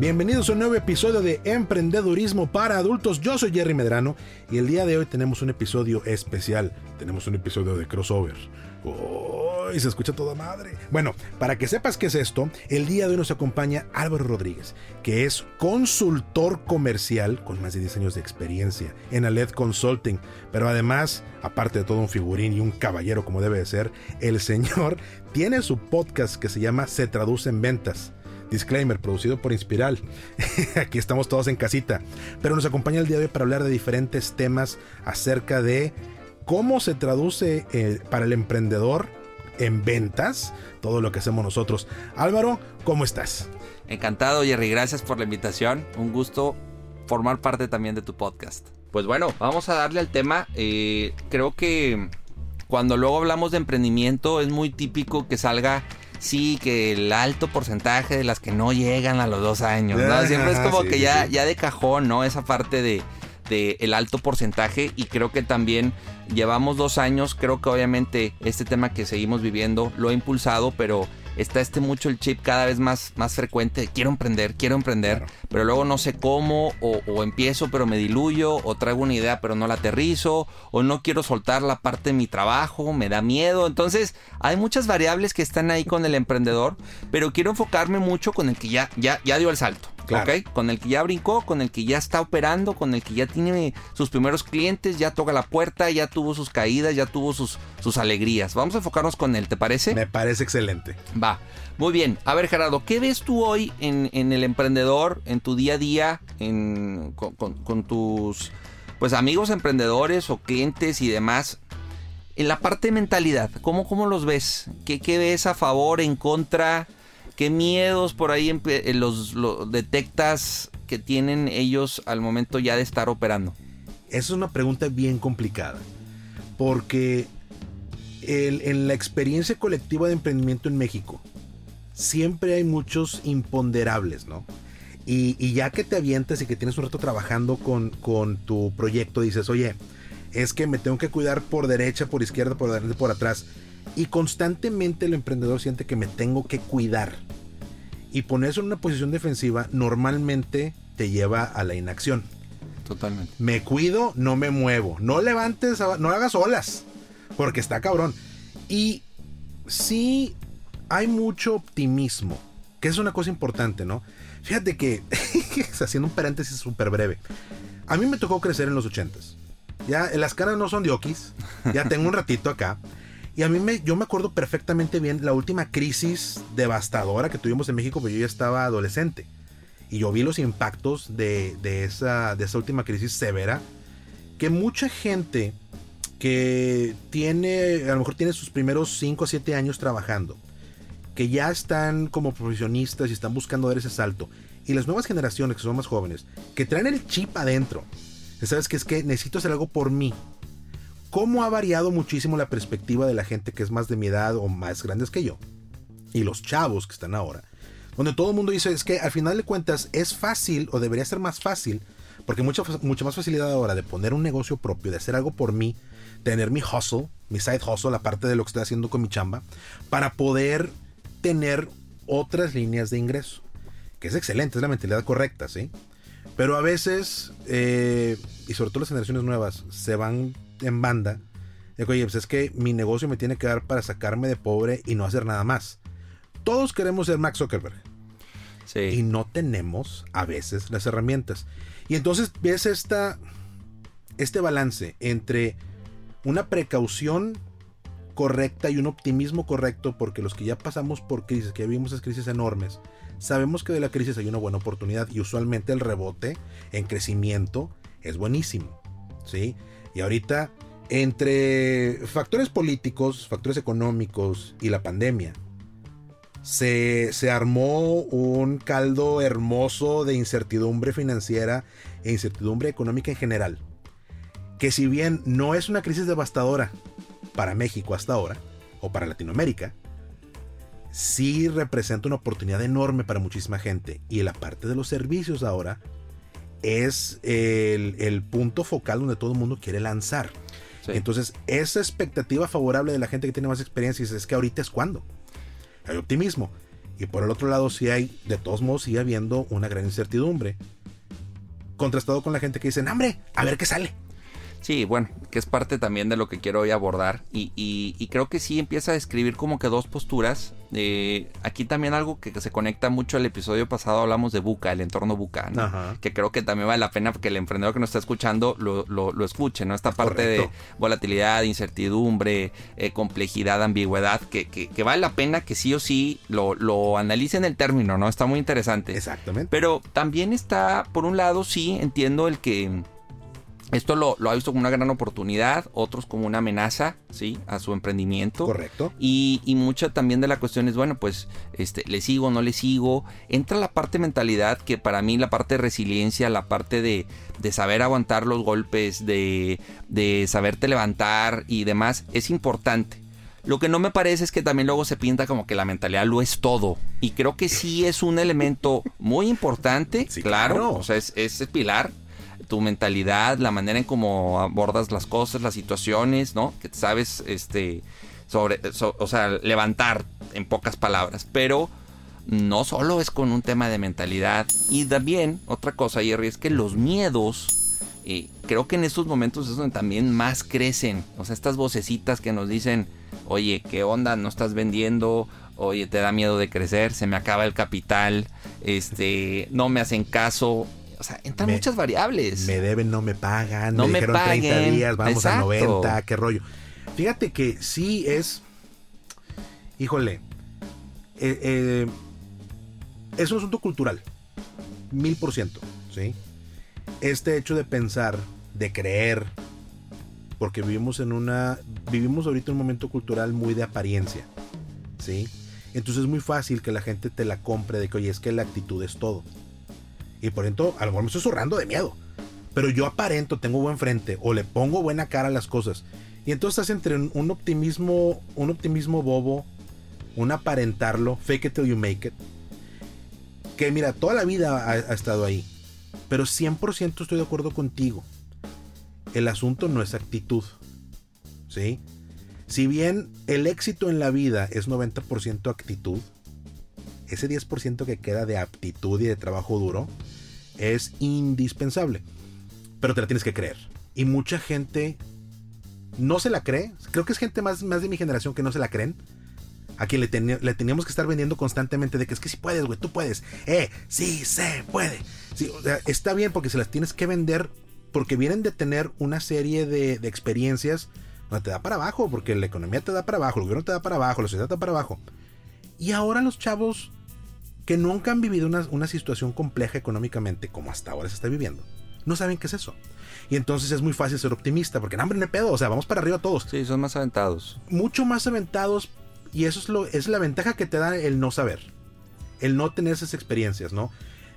Bienvenidos a un nuevo episodio de Emprendedurismo para Adultos. Yo soy Jerry Medrano y el día de hoy tenemos un episodio especial. Tenemos un episodio de crossover. ¡Oh! se escucha toda madre. Bueno, para que sepas qué es esto, el día de hoy nos acompaña Álvaro Rodríguez, que es consultor comercial con más de 10 años de experiencia en Aled Consulting. Pero además, aparte de todo un figurín y un caballero como debe de ser, el señor tiene su podcast que se llama Se Traduce en Ventas Disclaimer, producido por Inspiral. Aquí estamos todos en casita. Pero nos acompaña el día de hoy para hablar de diferentes temas acerca de cómo se traduce eh, para el emprendedor en ventas todo lo que hacemos nosotros. Álvaro, ¿cómo estás? Encantado, Jerry. Gracias por la invitación. Un gusto formar parte también de tu podcast. Pues bueno, vamos a darle al tema. Eh, creo que cuando luego hablamos de emprendimiento es muy típico que salga sí, que el alto porcentaje de las que no llegan a los dos años, ¿no? Siempre es como que ya, ya de cajón, ¿no? Esa parte de, de el alto porcentaje y creo que también llevamos dos años, creo que obviamente este tema que seguimos viviendo lo ha impulsado, pero está este mucho el chip cada vez más, más frecuente. Quiero emprender, quiero emprender, pero luego no sé cómo, o, empiezo pero me diluyo, o traigo una idea pero no la aterrizo, o no quiero soltar la parte de mi trabajo, me da miedo. Entonces, hay muchas variables que están ahí con el emprendedor, pero quiero enfocarme mucho con el que ya, ya, ya dio el salto. Con el que ya brincó, con el que ya está operando, con el que ya tiene sus primeros clientes, ya toca la puerta, ya tuvo sus caídas, ya tuvo sus, sus alegrías. Vamos a enfocarnos con él, ¿te parece? Me parece excelente. Va. Muy bien. A ver, Gerardo, ¿qué ves tú hoy en, el emprendedor, en tu día a día, con, tus pues amigos emprendedores o clientes y demás? En la parte de mentalidad, ¿cómo, cómo los ves? ¿Qué, ¿Qué ves a favor, en contra? ¿Qué miedos por ahí eh, los, detectas que tienen ellos al momento ya de estar operando? Esa es una pregunta bien complicada. Porque en la experiencia colectiva de emprendimiento en México, siempre hay muchos imponderables, ¿no? Y, ya que te avientas y que tienes un rato trabajando con, con, tu proyecto, dices, oye, es que me tengo que cuidar por derecha, por izquierda, por adelante, por atrás. Y constantemente el emprendedor siente que me tengo que cuidar. Y ponerse en una posición defensiva normalmente te lleva a la inacción. Totalmente. Me cuido, no me muevo. No levantes, no hagas olas. Porque está cabrón. Y sí hay mucho optimismo. Que es una cosa importante, ¿no? Fíjate que, haciendo un paréntesis súper breve. A mí me tocó crecer en los ochentas. Ya las caras no son de okis. Ya tengo un ratito acá. Y a mí me, yo me acuerdo perfectamente bien la última crisis devastadora que tuvimos en México, porque yo ya estaba adolescente. Y yo vi los impactos de, esa, de esa última crisis severa, que mucha gente que tiene, a lo mejor tiene sus primeros 5 o 7 años trabajando, que ya están como profesionistas y están buscando dar ese salto, y las nuevas generaciones que son más jóvenes, que traen el chip adentro, ¿sabes que Es que necesito hacer algo por mí, cómo ha variado muchísimo la perspectiva de la gente que es más de mi edad o más grandes que yo. Y los chavos que están ahora. Donde todo el mundo dice, es que al final de cuentas es fácil o debería ser más fácil, porque mucha, mucha más facilidad ahora de poner un negocio propio, de hacer algo por mí, tener mi hustle, mi side hustle, la parte de lo que estoy haciendo con mi chamba, para poder tener otras líneas de ingreso. Que es excelente, es la mentalidad correcta, ¿sí? Pero a veces, eh, y sobre todo las generaciones nuevas, se van en banda. Digo, oye, pues es que mi negocio me tiene que dar para sacarme de pobre y no hacer nada más. Todos queremos ser Max Zuckerberg. Sí. Y no tenemos a veces las herramientas. Y entonces ves esta, este balance entre una precaución correcta y un optimismo correcto, porque los que ya pasamos por crisis, que ya vimos esas crisis enormes, sabemos que de la crisis hay una buena oportunidad y usualmente el rebote en crecimiento es buenísimo. ¿sí? Y ahorita, entre factores políticos, factores económicos y la pandemia, se, se armó un caldo hermoso de incertidumbre financiera e incertidumbre económica en general. Que si bien no es una crisis devastadora para México hasta ahora, o para Latinoamérica, sí representa una oportunidad enorme para muchísima gente. Y la parte de los servicios ahora es el, punto focal donde todo el mundo quiere lanzar. Entonces, esa expectativa favorable de la gente que tiene más experiencia es que ahorita es cuando. Hay optimismo. Y por el otro lado, sí hay, de todos modos, sigue habiendo una gran incertidumbre. Contrastado con la gente que dice, hambre, a ver qué sale. Sí, bueno, que es parte también de lo que quiero hoy abordar. Y, y, creo que sí empieza a describir como que dos posturas. Eh, aquí también algo que, se conecta mucho al episodio pasado, hablamos de Buca, el entorno Buca, que creo que también vale la pena que el emprendedor que nos está escuchando lo, lo, escuche, ¿no? Esta parte de volatilidad, incertidumbre, eh, complejidad, ambigüedad, que, que, que, vale la pena que sí o sí lo, lo analicen el término, ¿no? Está muy interesante. Exactamente. Pero también está, por un lado, sí, entiendo el que esto lo, ha visto como una gran oportunidad, otros como una amenaza, ¿sí? A su emprendimiento. Correcto. Y, y mucha también de la cuestión es, bueno, pues, este, le sigo, no le sigo. Entra la parte mentalidad, que para mí la parte de resiliencia, la parte de, de saber aguantar los golpes, de, de saberte levantar y demás, es importante. Lo que no me parece es que también luego se pinta como que la mentalidad lo es todo. Y creo que sí es un elemento muy importante, claro, O sea, es, es pilar tu mentalidad, la manera en cómo abordas las cosas, las situaciones, ¿no? Que sabes, este, sobre, o sea, levantar en pocas palabras, pero no solo es con un tema de mentalidad. Y también, otra cosa, Jerry, es que los miedos, eh, creo que en estos momentos es donde también más crecen. O sea, estas vocecitas que nos dicen, oye, ¿qué onda? ¿No estás vendiendo? Oye, te da miedo de crecer, se me acaba el capital, este, no me hacen caso. O sea, entran muchas variables. Me deben, no me pagan. No me, dijeron 30 días, vamos a 90, qué rollo. Fíjate que sí es. Híjole. Eh, eh, es un asunto cultural. Mil por ciento. ¿Sí? Este hecho de pensar, de creer. Porque vivimos en una. Vivimos ahorita un momento cultural muy de apariencia. ¿Sí? Entonces es muy fácil que la gente te la compre de que, oye, es que la actitud es todo. Y por ejemplo, a lo mejor me estoy zurrando de miedo. Pero yo aparento, tengo buen frente o le pongo buena cara a las cosas. Y entonces estás entre un optimismo, un optimismo bobo, un aparentarlo, fake it till you make it. Que mira, toda la vida ha, ha estado ahí. Pero 100% estoy de acuerdo contigo. El asunto no es actitud. ¿Sí? Si bien el éxito en la vida es 90% actitud, ese 10% que queda de aptitud y de trabajo duro es indispensable. Pero te la tienes que creer. Y mucha gente no se la cree. Creo que es gente más, más de mi generación que no se la creen. A quien le, teníamos que estar vendiendo constantemente de que es que si puedes, güey, tú puedes. Eh, sí, se puede. Sí, está bien porque se las tienes que vender porque vienen de tener una serie de, experiencias donde te da para abajo, porque la economía te da para abajo, el gobierno te da para abajo, la sociedad te da para abajo. Y ahora los chavos que nunca han vivido una, situación compleja económicamente como hasta ahora se está viviendo, no saben qué es eso. Y entonces es muy fácil ser optimista, porque hambre no hay pedo, o sea, vamos para arriba todos. Sí, son más aventados. Mucho más aventados, y eso es, lo, es la ventaja que te da el no saber, el no tener esas experiencias, ¿no?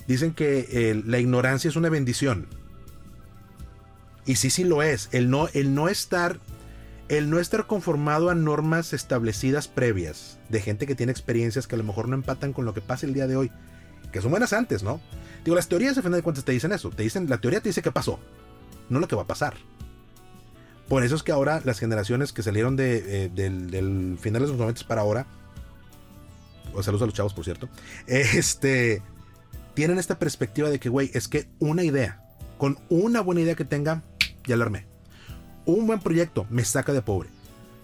Dicen que la ignorancia es una bendición. Y sí, sí lo es. El no, el no estar el no estar conformado a normas establecidas previas de gente que tiene experiencias que a lo mejor no empatan con lo que pasa el día de hoy, que son buenas antes, ¿no? Digo, las teorías a final de cuentas te dicen eso, te dicen, la teoría te dice qué pasó, no lo que va a pasar. Por eso es que ahora las generaciones que salieron de, eh, del, final de los 90 para ahora, o saludos a los chavos por cierto, este, tienen esta perspectiva de que, güey, es que una idea, con una buena idea que tenga, ya la armé un buen proyecto me saca de pobre.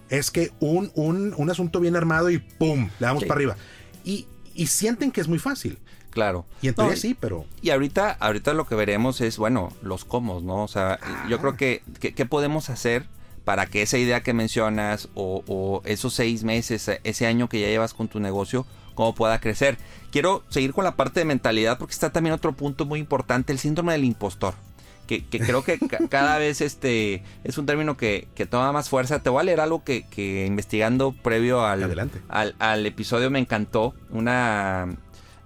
Es que un, un, asunto bien armado y ¡pum! Le damos para arriba. Y, sienten que es muy fácil. Claro. Y entonces sí, pero. Y ahorita, ahorita lo que veremos es, bueno, los cómo, ¿no? O sea, yo creo que, ¿qué podemos hacer para que esa idea que mencionas o, o, esos seis meses, ese año que ya llevas con tu negocio, cómo pueda crecer? Quiero seguir con la parte de mentalidad porque está también otro punto muy importante, el síndrome del impostor que, creo que cada vez este es un término que, toma más fuerza. Te voy a leer algo que, investigando previo al, al, episodio me encantó. Una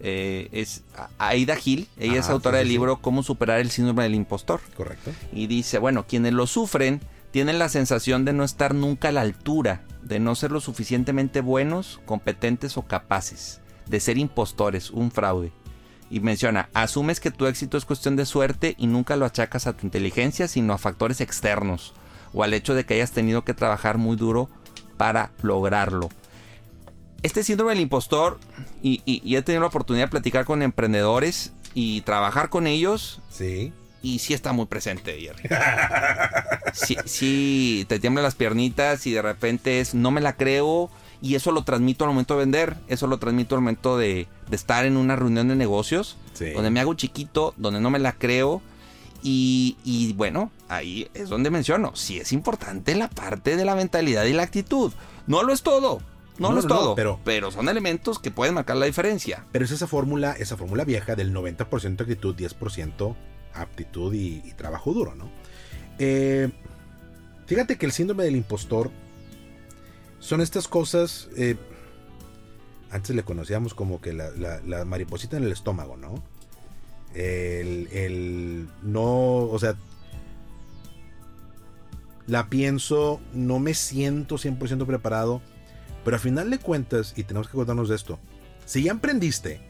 eh, es Aida Gil, ella es autora del libro Cómo superar el síndrome del impostor. Correcto. Y dice, bueno, quienes lo sufren tienen la sensación de no estar nunca a la altura, de no ser lo suficientemente buenos, competentes o capaces, de ser impostores, un fraude. Y menciona, asumes que tu éxito es cuestión de suerte y nunca lo achacas a tu inteligencia, sino a factores externos, o al hecho de que hayas tenido que trabajar muy duro para lograrlo. Este síndrome del impostor, y, y he tenido la oportunidad de platicar con emprendedores y trabajar con ellos. Sí y sí está muy presente, Jerry. sí, sí, te tiemblan las piernitas y de repente es, no me la creo. Y eso lo transmito al momento de vender, eso lo transmito al momento de, estar en una reunión de negocios, donde me hago chiquito, donde no me la creo. Y, bueno, ahí es donde menciono, sí es importante la parte de la mentalidad y la actitud. No lo es todo, no, lo es todo, pero, pero son elementos que pueden marcar la diferencia. Pero es esa fórmula, esa fórmula vieja del 90% actitud, 10% aptitud y, trabajo duro, ¿no? Eh, fíjate que el síndrome del impostor son estas cosas. Eh, antes le conocíamos como que la, mariposita en el estómago, ¿no? El, el, no, o sea, la pienso, no me siento 100% preparado, pero a final de cuentas, y tenemos que acordarnos de esto, si ya emprendiste,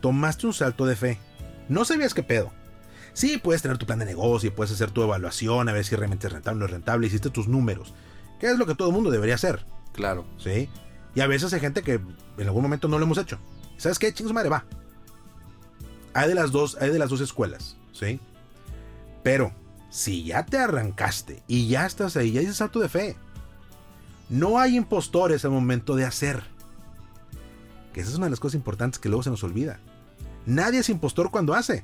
tomaste un salto de fe, no sabías qué pedo, Sí, puedes tener tu plan de negocio, puedes hacer tu evaluación, a ver si realmente es rentable o no es rentable, hiciste tus números, que es lo que todo el mundo debería hacer. Claro. Sí. Y a veces hay gente que en algún momento no lo hemos hecho. ¿Sabes qué? Chingos madre, va. Hay de las dos, hay de las dos escuelas, ¿sí? Pero si ya te arrancaste y ya estás ahí, ya dices salto de fe. No hay impostores al momento de hacer. Que esa es una de las cosas importantes que luego se nos olvida. Nadie es impostor cuando hace.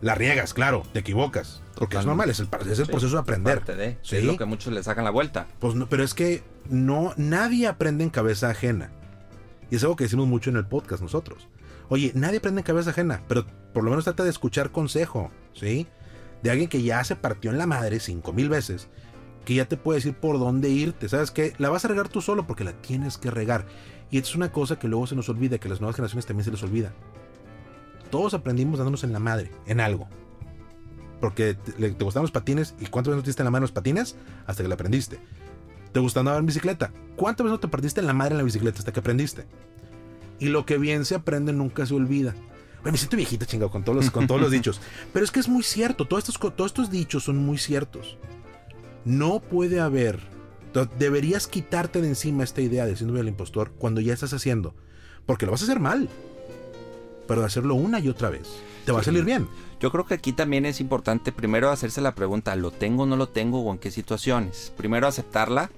La riegas, claro, te equivocas. Porque es normal, es el, proceso de aprender. Es lo que muchos le sacan la vuelta. Pues no, pero es que no, nadie aprende en cabeza ajena. Y es algo que decimos mucho en el podcast nosotros. Oye, nadie aprende en cabeza ajena, pero por lo menos trata de escuchar consejo, ¿sí? De alguien que ya se partió en la madre cinco mil veces, que ya te puede decir por dónde irte. ¿Sabes qué? La vas a regar tú solo porque la tienes que regar. Y es una cosa que luego se nos olvida, que a las nuevas generaciones también se les olvida. Todos aprendimos dándonos en la madre, en algo. Porque te, gustaban los patines y cuántas veces no te diste en la madre los patines hasta que la aprendiste. ¿Te gustaba andar en bicicleta? ¿Cuántas veces no te partiste en la madre en la bicicleta hasta que aprendiste? Y lo que bien se aprende nunca se olvida. me siento viejita, chingado, con todos los, con todos los dichos. Pero es que es muy cierto, todos estos, todos estos dichos son muy ciertos. No puede haber. Deberías quitarte de encima esta idea de síndrome del impostor cuando ya estás haciendo. Porque lo vas a hacer mal pero de hacerlo una y otra vez. Te va a salir bien. Yo creo que aquí también es importante primero hacerse la pregunta, ¿lo tengo o no lo tengo o en qué situaciones? Primero aceptarla,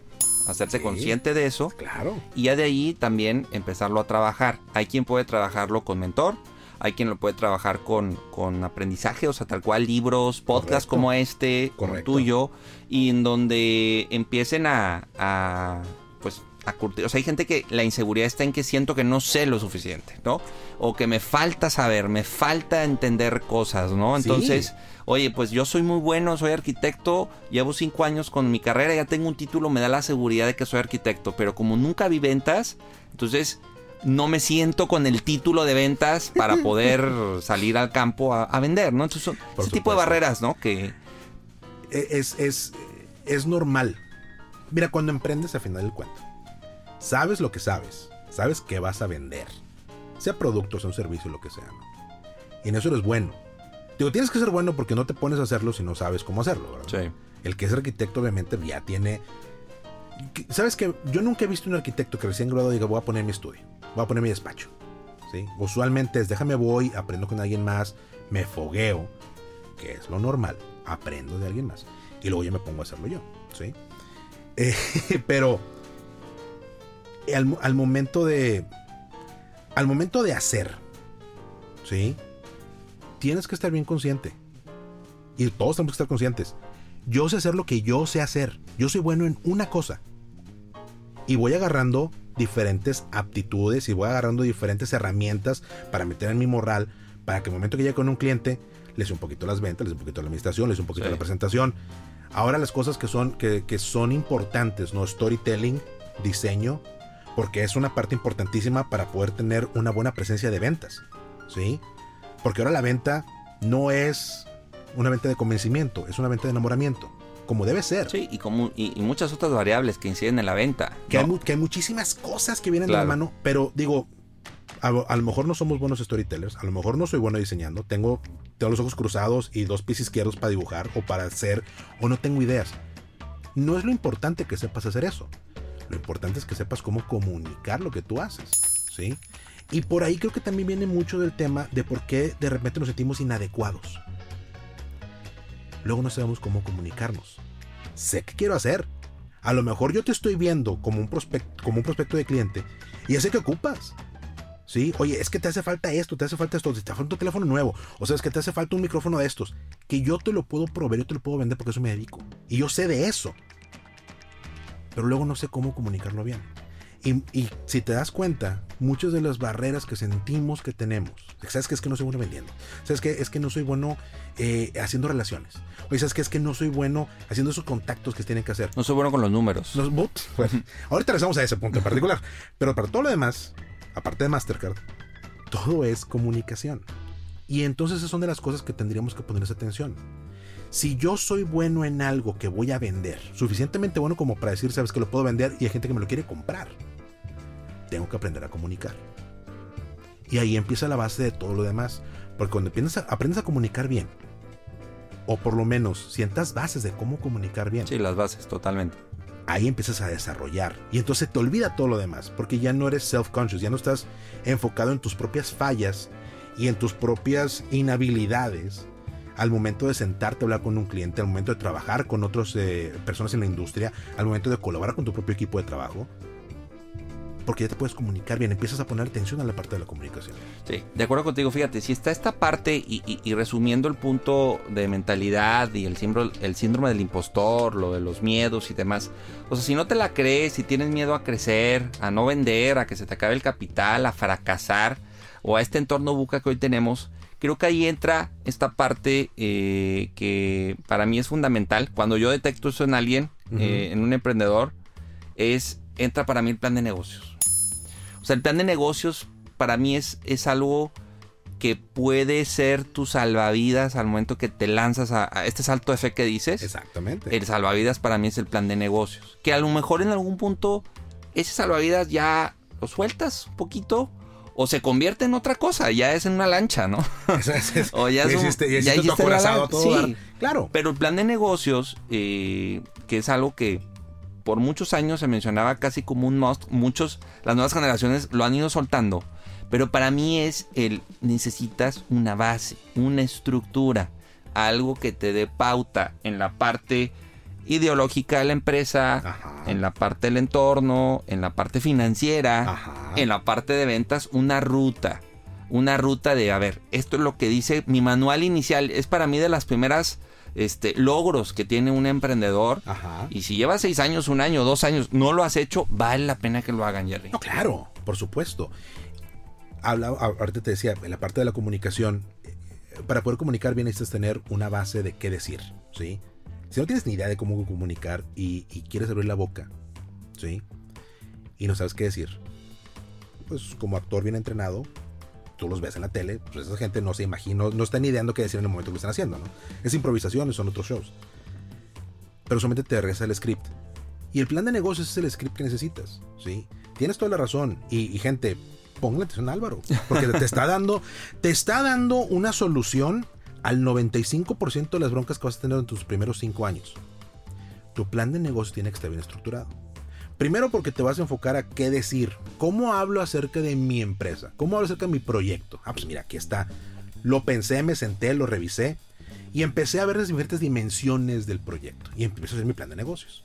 hacerse consciente de eso. Claro. Y ya de ahí también empezarlo a trabajar. Hay quien puede trabajarlo con mentor, hay quien lo puede trabajar con, con aprendizaje, o sea, tal cual libros, podcasts como este, como tuyo, y en donde empiecen a, a pues o sea, hay gente que la inseguridad está en que siento que no sé lo suficiente, ¿no? O que me falta saber, me falta entender cosas, ¿no? Entonces, oye, pues yo soy muy bueno, soy arquitecto, llevo cinco años con mi carrera, ya tengo un título, me da la seguridad de que soy arquitecto, pero como nunca vi ventas, entonces no me siento con el título de ventas para poder salir al campo a, vender, ¿no? Entonces son ese tipo de barreras, ¿no? Que... E, es, es, es normal. Mira, cuando emprendes, al final del cuento Sabes lo que sabes, sabes que vas a vender, sea producto, sea un servicio, lo que sea. Y en eso eres bueno. Digo, tienes que ser bueno porque no te pones a hacerlo si no sabes cómo hacerlo, ¿verdad? Sí. El que es arquitecto, obviamente, ya tiene. ¿Sabes que Yo nunca he visto un arquitecto que recién graduado diga, voy a poner mi estudio, voy a poner mi despacho. ¿Sí? Usualmente es, déjame voy, aprendo con alguien más, me fogueo, que es lo normal, aprendo de alguien más. Y luego ya me pongo a hacerlo yo, ¿sí? Eh, pero al, momento de. Al momento de hacer. ¿Sí? Tienes que estar bien consciente. Y todos tenemos que estar conscientes. Yo sé hacer lo que yo sé hacer. Yo soy bueno en una cosa. Y voy agarrando diferentes aptitudes y voy agarrando diferentes herramientas para meter en mi moral para que el momento que llegue con un cliente, les un poquito las ventas, les un poquito la administración, les un poquito la presentación. Ahora las cosas que son, que, que son importantes, ¿no? Storytelling, diseño, porque es una parte importantísima para poder tener una buena presencia de ventas, ¿sí? Porque ahora la venta no es una venta de convencimiento, es una venta de enamoramiento como debe ser. Sí, y, como, y, muchas otras variables que inciden en la venta. Que, hay, que hay, muchísimas cosas que vienen de la mano, pero digo, a, lo mejor no somos buenos storytellers, a lo mejor no soy bueno diseñando, tengo, tengo los ojos cruzados y dos pies izquierdos para dibujar o para hacer, o no tengo ideas. No es lo importante que sepas hacer eso. Lo importante es que sepas cómo comunicar lo que tú haces, ¿sí? Y por ahí creo que también viene mucho del tema de por qué de repente nos sentimos inadecuados luego no sabemos cómo comunicarnos. Sé qué quiero hacer. A lo mejor yo te estoy viendo como un, prospecto, como un prospecto de cliente y ya sé que ocupas. ¿Sí? Oye, es que te hace falta esto, te hace falta esto, te hace falta un teléfono nuevo, o sea, es que te hace falta un micrófono de estos, que yo te lo puedo proveer, yo te lo puedo vender porque eso me dedico. Y yo sé de eso. Pero luego no sé cómo comunicarlo bien. Y, si te das cuenta, muchas de las barreras que sentimos que tenemos, ¿sabes que es que no soy bueno vendiendo? ¿Sabes que es que no soy bueno eh, haciendo relaciones? Oye, ¿sabes que es que no soy bueno haciendo esos contactos que tienen que hacer? No soy bueno con los números. Los bots. ahorita regresamos a ese punto en particular. Pero para todo lo demás, aparte de Mastercard, todo es comunicación. Y entonces esas son de las cosas que tendríamos que ponerles atención si yo soy bueno en algo que voy a vender, suficientemente bueno como para decir, sabes que lo puedo vender y hay gente que me lo quiere comprar tengo que aprender a comunicar. Y ahí empieza la base de todo lo demás. Porque cuando aprendes a, aprendes a comunicar bien, o por lo menos sientas bases de cómo comunicar bien. Sí, las bases, totalmente. Ahí empiezas a desarrollar. Y entonces te olvida todo lo demás. Porque ya no eres self-conscious, ya no estás enfocado en tus propias fallas y en tus propias inhabilidades al momento de sentarte a hablar con un cliente, al momento de trabajar con otras eh, personas en la industria, al momento de colaborar con tu propio equipo de trabajo porque ya te puedes comunicar bien, empiezas a poner atención a la parte de la comunicación. Sí, de acuerdo contigo, fíjate, si está esta parte y, resumiendo el punto de mentalidad y el síndrome, el síndrome del impostor, lo de los miedos y demás, o sea, si no te la crees, si tienes miedo a crecer, a no vender, a que se te acabe el capital, a fracasar, o a este entorno buca que hoy tenemos, creo que ahí entra esta parte eh, que para mí es fundamental. Cuando yo detecto eso en alguien, eh, en un emprendedor, es entra para mí el plan de negocios. O sea, el plan de negocios para mí es, es algo que puede ser tu salvavidas al momento que te lanzas a, este salto de fe que dices. Exactamente. El salvavidas para mí es el plan de negocios. Que a lo mejor en algún punto ese salvavidas ya lo sueltas un poquito o se convierte en otra cosa, ya es en una lancha, ¿no? o ya es un, ya todo. Sí, claro. Pero el plan de negocios, eh, que es algo que por muchos años se mencionaba casi como un must. Muchos, las nuevas generaciones lo han ido soltando. Pero para mí es el necesitas una base, una estructura, algo que te dé pauta en la parte ideológica de la empresa, en la parte del entorno, en la parte financiera, en la parte de ventas, una ruta. Una ruta de, a ver, esto es lo que dice mi manual inicial. Es para mí de las primeras este, logros que tiene un emprendedor. Y si lleva seis años, un año, dos años, no lo has hecho, vale la pena que lo hagan, Jerry. No, claro, por supuesto. Habla, ahorita te decía, en la parte de la comunicación, eh, para poder comunicar bien necesitas tener una base de qué decir, ¿sí? Si no tienes ni idea de cómo comunicar y, y quieres abrir la boca, ¿sí? Y no sabes qué decir, pues como actor bien entrenado, tú los ves en la tele, pues esa gente no se imagina, no, está ni ideando qué decir en el momento que lo están haciendo, ¿no? Es improvisación, son otros shows. Pero solamente te regresa el script. Y el plan de negocios es el script que necesitas, ¿sí? Tienes toda la razón. Y, gente, póngale atención a Álvaro, porque te está dando, te está dando una solución al 95% de las broncas que vas a tener en tus primeros 5 años. Tu plan de negocio tiene que estar bien estructurado. Primero porque te vas a enfocar a qué decir. ¿Cómo hablo acerca de mi empresa? ¿Cómo hablo acerca de mi proyecto? Ah, pues mira, aquí está. Lo pensé, me senté, lo revisé y empecé a ver las diferentes dimensiones del proyecto. Y empecé a hacer mi plan de negocios.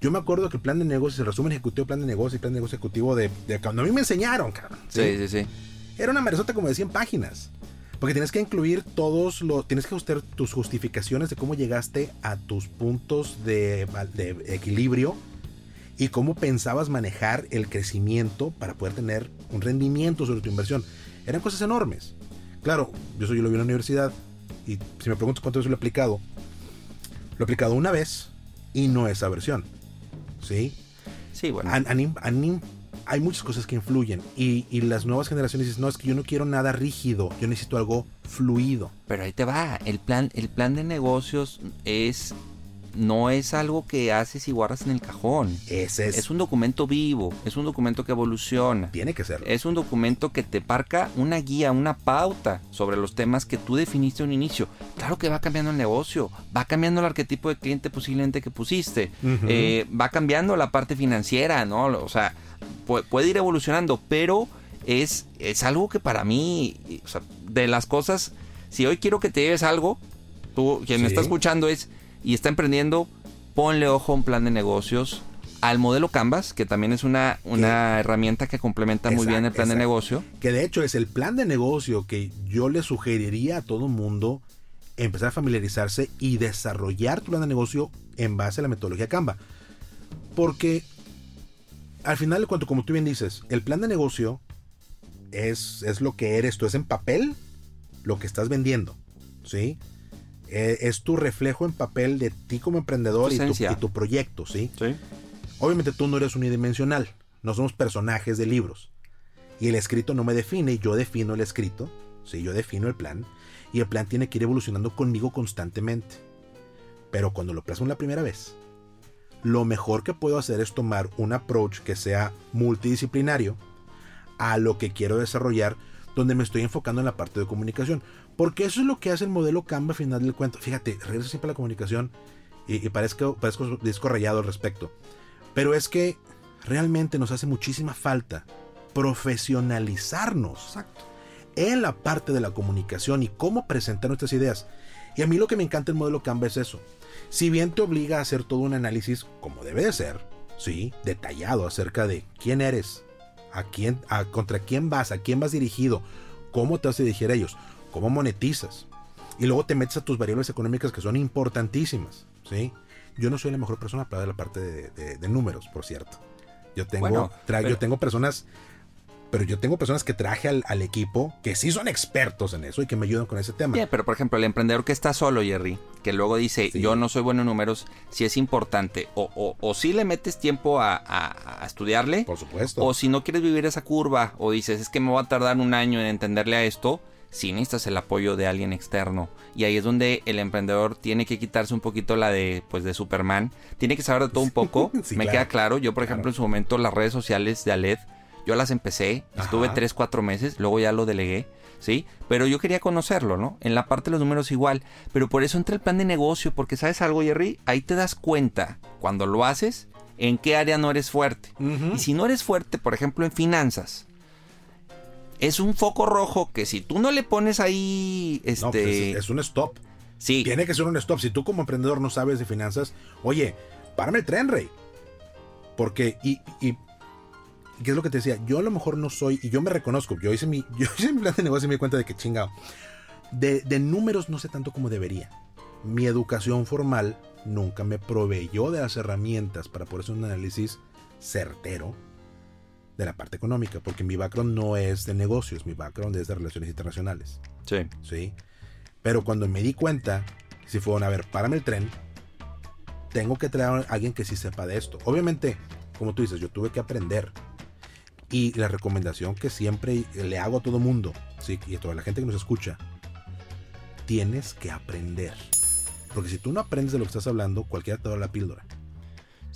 Yo me acuerdo que el plan de negocios, el resumen ejecutivo, plan de negocios y plan de negocio ejecutivo de, cuando a mí me enseñaron, cabrón. ¿sí? sí, sí, Era una meresota como de 100 páginas. Porque tienes que incluir todos los. Tienes que ajustar tus justificaciones de cómo llegaste a tus puntos de, de equilibrio y cómo pensabas manejar el crecimiento para poder tener un rendimiento sobre tu inversión. Eran cosas enormes. Claro, yo soy yo lo vi en la universidad y si me preguntas cuántas veces lo he aplicado, lo he aplicado una vez y no esa versión. ¿Sí? Sí, bueno. hay muchas cosas que influyen y, y, las nuevas generaciones dicen, no, es que yo no quiero nada rígido, yo necesito algo fluido. Pero ahí te va, el plan, el plan de negocios es no es algo que haces y guardas en el cajón. Ese es. Es un documento vivo, es un documento que evoluciona. Tiene que ser. Es un documento que te parca una guía, una pauta sobre los temas que tú definiste a un inicio. Claro que va cambiando el negocio, va cambiando el arquetipo de cliente posiblemente que pusiste, eh, va cambiando la parte financiera, ¿no? O sea, puede, ir evolucionando, pero es, es algo que para mí, o sea, de las cosas, si hoy quiero que te lleves algo, tú, quien me está escuchando es y está emprendiendo, ponle ojo a un plan de negocios, al modelo Canvas, que también es una, una herramienta que complementa muy bien el plan de negocio. Que de hecho es el plan de negocio que yo le sugeriría a todo mundo empezar a familiarizarse y desarrollar tu plan de negocio en base a la metodología Canva. Porque al final de cuento, como tú bien dices, el plan de negocio es, es lo que eres tú, es en papel lo que estás vendiendo. ¿Sí? Eh, es tu reflejo en papel de ti como emprendedor y tu, proyecto, ¿sí? Obviamente tú no eres unidimensional, no somos personajes de libros. Y el escrito no me define, yo defino el escrito, ¿sí? Yo defino el plan. Y el plan tiene que ir evolucionando conmigo constantemente. Pero cuando lo plasmo la primera vez, lo mejor que puedo hacer es tomar un approach que sea multidisciplinario a lo que quiero desarrollar, donde me estoy enfocando en la parte de comunicación. Porque eso es lo que hace el modelo Canva al final del cuento. Fíjate, regreso siempre a la comunicación y, parezco, parezco disco rayado al respecto. Pero es que realmente nos hace muchísima falta profesionalizarnos en la parte de la comunicación y cómo presentar nuestras ideas. Y a mí lo que me encanta el modelo Canva es eso. Si bien te obliga a hacer todo un análisis, como debe de ser, sí, detallado acerca de quién eres, a quién, a, contra quién vas, a quién vas dirigido, cómo te vas a dirigir a ellos, cómo monetizas. Y luego te metes a tus variables económicas que son importantísimas. ¿sí? Yo no soy la mejor persona para la parte de, números, por cierto. Yo tengo, yo tengo personas, pero yo tengo personas que traje al, equipo que sí son expertos en eso y que me ayudan con ese tema. pero por ejemplo, el emprendedor que está solo, Jerry, que luego dice, yo no soy bueno en números, si es importante, o, o, si le metes tiempo a, a, estudiarle, por supuesto. O si no quieres vivir esa curva, o dices, es que me va a tardar un año en entenderle a esto, si necesitas el apoyo de alguien externo. Y ahí es donde el emprendedor tiene que quitarse un poquito la de, pues, de Superman. Tiene que saber de todo un poco. Me queda claro. Yo, por ejemplo, en su momento las redes sociales de Aled, yo las empecé, estuve 3, 4 meses, luego ya lo delegué. ¿sí? Pero yo quería conocerlo, ¿no? En la parte de los números igual, pero por eso entra el plan de negocio, porque sabes algo, Jerry, ahí te das cuenta cuando lo haces en qué área no eres fuerte. Y si no eres fuerte, por ejemplo, en finanzas, es un foco rojo que si tú no le pones ahí, pues este... es, un stop. Sí. Tiene que ser un stop. Si tú como emprendedor no sabes de finanzas, oye, párame el tren, rey. Porque, y, y, ¿qué es lo que te decía? Yo a lo mejor no soy, y yo me reconozco, yo hice mi, yo hice mi plan de negocio y me di cuenta de que chingado. De, de números no sé tanto como debería. Mi educación formal nunca me proveyó de las herramientas para poder hacer un análisis certero de la parte económica, porque mi background no es de negocios, mi background es de relaciones internacionales. Sí. Sí. Pero cuando me di cuenta, si fueron a ver, párame el tren, tengo que traer a alguien que sí sepa de esto. Obviamente, como tú dices, yo tuve que aprender. Y la recomendación que siempre le hago a todo mundo, ¿sí? y a toda la gente que nos escucha, tienes que aprender. Porque si tú no aprendes de lo que estás hablando, cualquiera te da la píldora.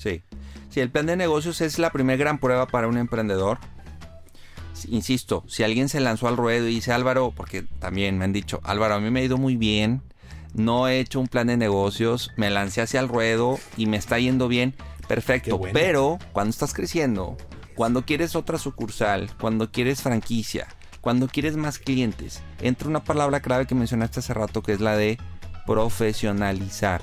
Sí. Si el plan de negocios es la primera gran prueba para un emprendedor, insisto, si alguien se lanzó al ruedo y dice Álvaro, porque también me han dicho, Álvaro, a mí me ha ido muy bien, no he hecho un plan de negocios, me lancé hacia el ruedo y me está yendo bien, perfecto. Pero cuando estás creciendo, cuando quieres otra sucursal, cuando quieres franquicia, cuando quieres más clientes, entra una palabra clave que mencionaste hace rato que es la de profesionalizar.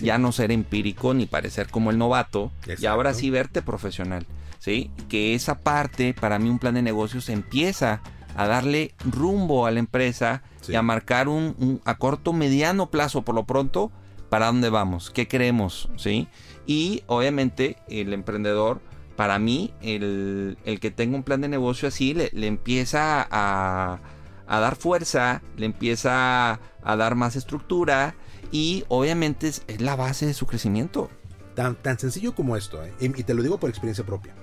Ya no ser empírico ni parecer como el novato y ahora sí verte profesional. ¿sí? Que esa parte, para mí un plan de negocios empieza a darle rumbo a la empresa y a marcar un, a corto, mediano plazo por lo pronto para dónde vamos, qué queremos, ¿sí? Y obviamente el emprendedor, para mí, el, que tenga un plan de negocio así, le, empieza a, a dar fuerza, le empieza a dar más estructura y obviamente es, la base de su crecimiento. Tan, tan sencillo como esto, ¿eh? y, te lo digo por experiencia propia.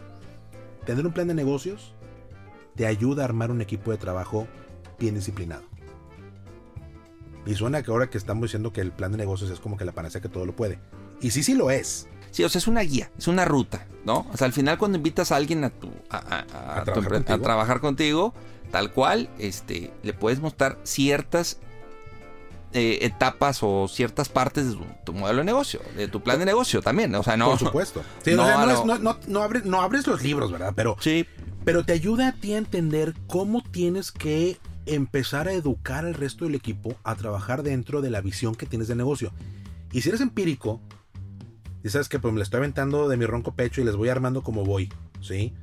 Tener un plan de negocios te ayuda a armar un equipo de trabajo bien disciplinado. Y suena que ahora que estamos diciendo que el plan de negocios es como que la panacea que todo lo puede. Y sí, sí lo es. Sí, o sea, es una guía, es una ruta, ¿no? O sea, al final cuando invitas a alguien a tu a, trabajar, contigo? tal cual, este, le puedes mostrar ciertas eh, etapas o ciertas partes de tu, modelo de negocio, de tu plan de negocio también. O sea, no. Por supuesto. no, abres, los libros, ¿verdad? Pero, sí. pero te ayuda a ti a entender cómo tienes que empezar a educar al resto del equipo a trabajar dentro de la visión que tienes de negocio. Y si eres empírico, y sabes que pues me le estoy aventando de mi ronco pecho y les voy armando como voy, ¿sí?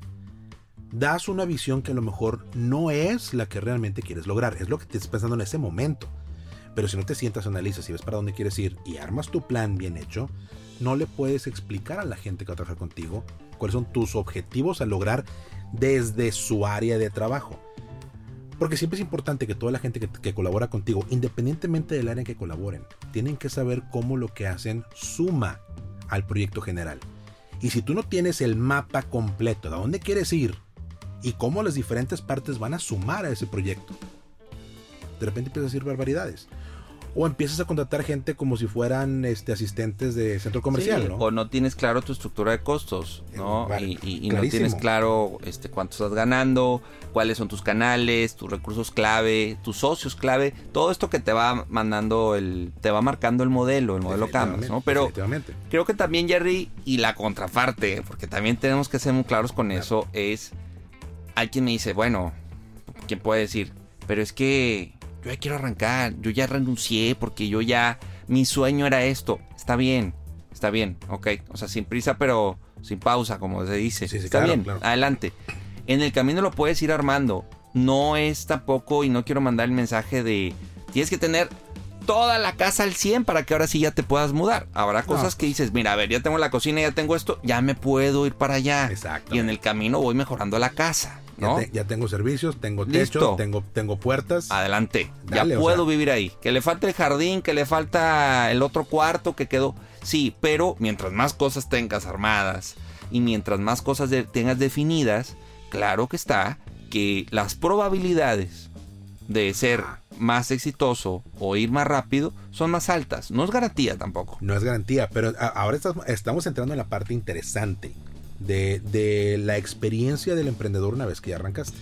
Das una visión que a lo mejor no es la que realmente quieres lograr, es lo que te estás pensando en ese momento. Pero si no te sientas, analizas y ves para dónde quieres ir y armas tu plan bien hecho, no le puedes explicar a la gente que va a trabajar contigo cuáles son tus objetivos a lograr desde su área de trabajo. Porque siempre es importante que toda la gente que, que, colabora contigo, independientemente del área en que colaboren, tienen que saber cómo lo que hacen suma al proyecto general. Y si tú no tienes el mapa completo de a dónde quieres ir y cómo las diferentes partes van a sumar a ese proyecto, de repente empiezas a decir barbaridades o empiezas a contratar gente como si fueran este, asistentes de centro comercial, ¿no? O no tienes claro tu estructura de costos, ¿no? y, no tienes claro este, cuánto estás ganando, cuáles son tus canales, tus recursos clave, tus socios clave, todo esto que te va mandando el, te va marcando el modelo, el modelo Canvas, ¿no? Pero creo que también Jerry y la contraparte, porque también tenemos que ser muy claros con eso, es hay quien me dice, bueno, ¿quién puede decir? Pero es que yo ya quiero arrancar, yo ya renuncié porque yo ya, mi sueño era esto. Está bien, está bien, ok. O sea, sin prisa, pero sin pausa, como se dice. está bien, adelante. En el camino lo puedes ir armando. No es tampoco, y no quiero mandar el mensaje de, tienes que tener toda la casa al 100 para que ahora sí ya te puedas mudar. Habrá cosas que dices, mira, a ver, ya tengo la cocina, ya tengo esto, ya me puedo ir para allá. Exacto. Y en el camino voy mejorando la casa. Ya, tengo servicios, tengo techo, tengo, tengo puertas. Adelante. ya puedo vivir ahí. Que le falta el jardín, que le falta el otro cuarto que quedó. Sí, pero mientras más cosas tengas armadas y mientras más cosas tengas definidas, claro que está que las probabilidades de ser más exitoso o ir más rápido son más altas. No es garantía tampoco. No es garantía, pero ahora estamos entrando en la parte interesante de, la experiencia del emprendedor una vez que ya arrancaste.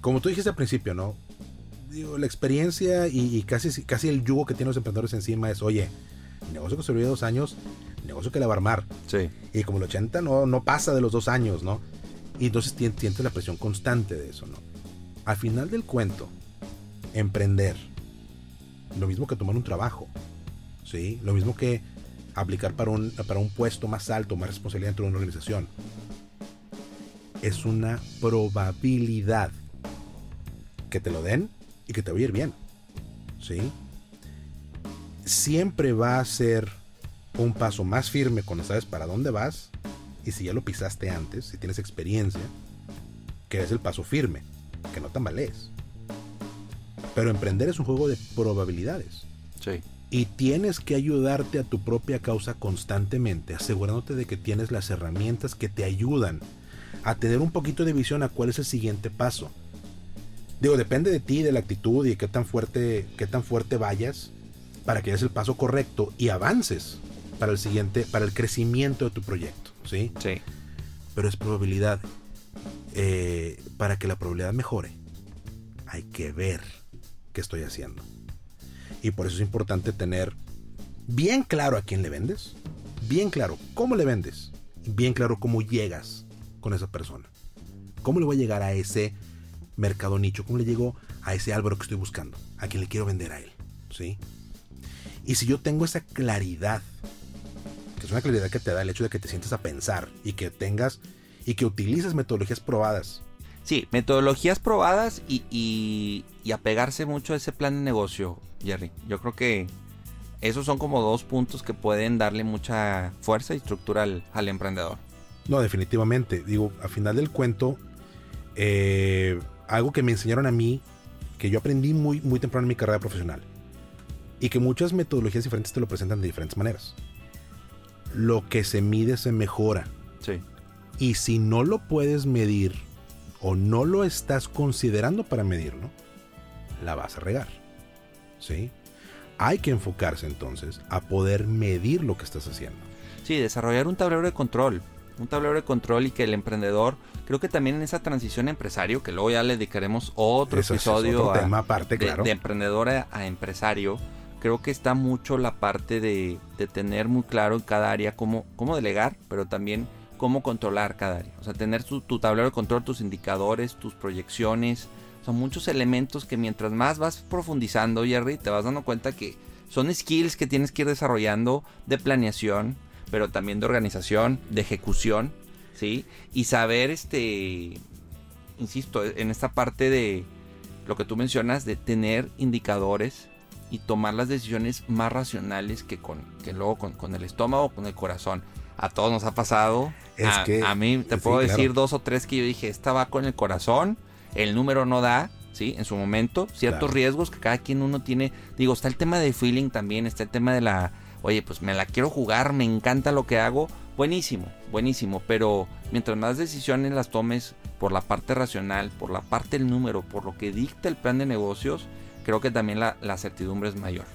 Como tú dijiste al principio, ¿no? Digo, la experiencia y, casi, casi el yugo que tienen los emprendedores encima es, oye, negocio que sobrevive dos años, negocio que le va a armar. Sí. Y como el 80 no, no pasa de los dos años, ¿no? Y entonces sientes la presión constante de eso, ¿no? Al final del cuento, emprender, lo mismo que tomar un trabajo, ¿sí? Lo mismo que aplicar para un, puesto más alto, más responsabilidad dentro de una organización. Es una probabilidad que te lo den y que te va a ir bien. ¿Sí? Siempre va a ser un paso más firme cuando sabes para dónde vas y si ya lo pisaste antes, si tienes experiencia, que es el paso firme, que no tambalees. Pero emprender es un juego de probabilidades. Sí y tienes que ayudarte a tu propia causa constantemente, asegurándote de que tienes las herramientas que te ayudan a tener un poquito de visión a cuál es el siguiente paso. Digo, depende de ti, de la actitud y qué tan fuerte, qué tan fuerte vayas para que des el paso correcto y avances para el siguiente, para el crecimiento de tu proyecto, ¿sí? Sí. Pero es probabilidad. Eh, para que la probabilidad mejore, hay que ver qué estoy haciendo. Y por eso es importante tener bien claro a quién le vendes, bien claro cómo le vendes, bien claro cómo llegas con esa persona. ¿Cómo le voy a llegar a ese mercado nicho? ¿Cómo le llego a ese Álvaro que estoy buscando? A quien le quiero vender a él. ¿Sí? Y si yo tengo esa claridad, que es una claridad que te da el hecho de que te sientes a pensar y que tengas y que utilices metodologías probadas Sí, metodologías probadas y, y, apegarse mucho a ese plan de negocio, Jerry. Yo creo que esos son como dos puntos que pueden darle mucha fuerza y estructura al, emprendedor. No, definitivamente. Digo, a final del cuento, eh, algo que me enseñaron a mí, que yo aprendí muy, muy temprano en mi carrera profesional, y que muchas metodologías diferentes te lo presentan de diferentes maneras. Lo que se mide se mejora. Sí. Y si no lo puedes medir o no lo estás considerando para medirlo, la vas a regar. ¿Sí? Hay que enfocarse entonces a poder medir lo que estás haciendo. Sí, desarrollar un tablero de control. Un tablero de control y que el emprendedor, creo que también en esa transición empresario, que luego ya le dedicaremos otro episodio otro tema aparte, claro. de, emprendedor a, empresario, creo que está mucho la parte de, de, tener muy claro en cada área cómo, cómo delegar, pero también cómo controlar cada área. O sea, tener tu, tu tablero de control, tus indicadores, tus proyecciones. Son muchos elementos que mientras más vas profundizando, Jerry, te vas dando cuenta que son skills que tienes que ir desarrollando de planeación, pero también de organización, de ejecución, ¿sí? Y saber, este, insisto, en esta parte de lo que tú mencionas, de tener indicadores y tomar las decisiones más racionales que, con, que luego con, con el estómago o con el corazón. A todos nos ha pasado. Es a, que, a mí te sí, puedo claro. decir dos o tres que yo dije, esta va con el corazón, el número no da, ¿sí? En su momento, ciertos Claro. riesgos que cada quien uno tiene. Digo, está el tema de feeling también, está el tema de la, oye, pues me la quiero jugar, me encanta lo que hago. Buenísimo, buenísimo, pero mientras más decisiones las tomes por la parte racional, por la parte del número, por lo que dicta el plan de negocios, creo que también la, la certidumbre es mayor.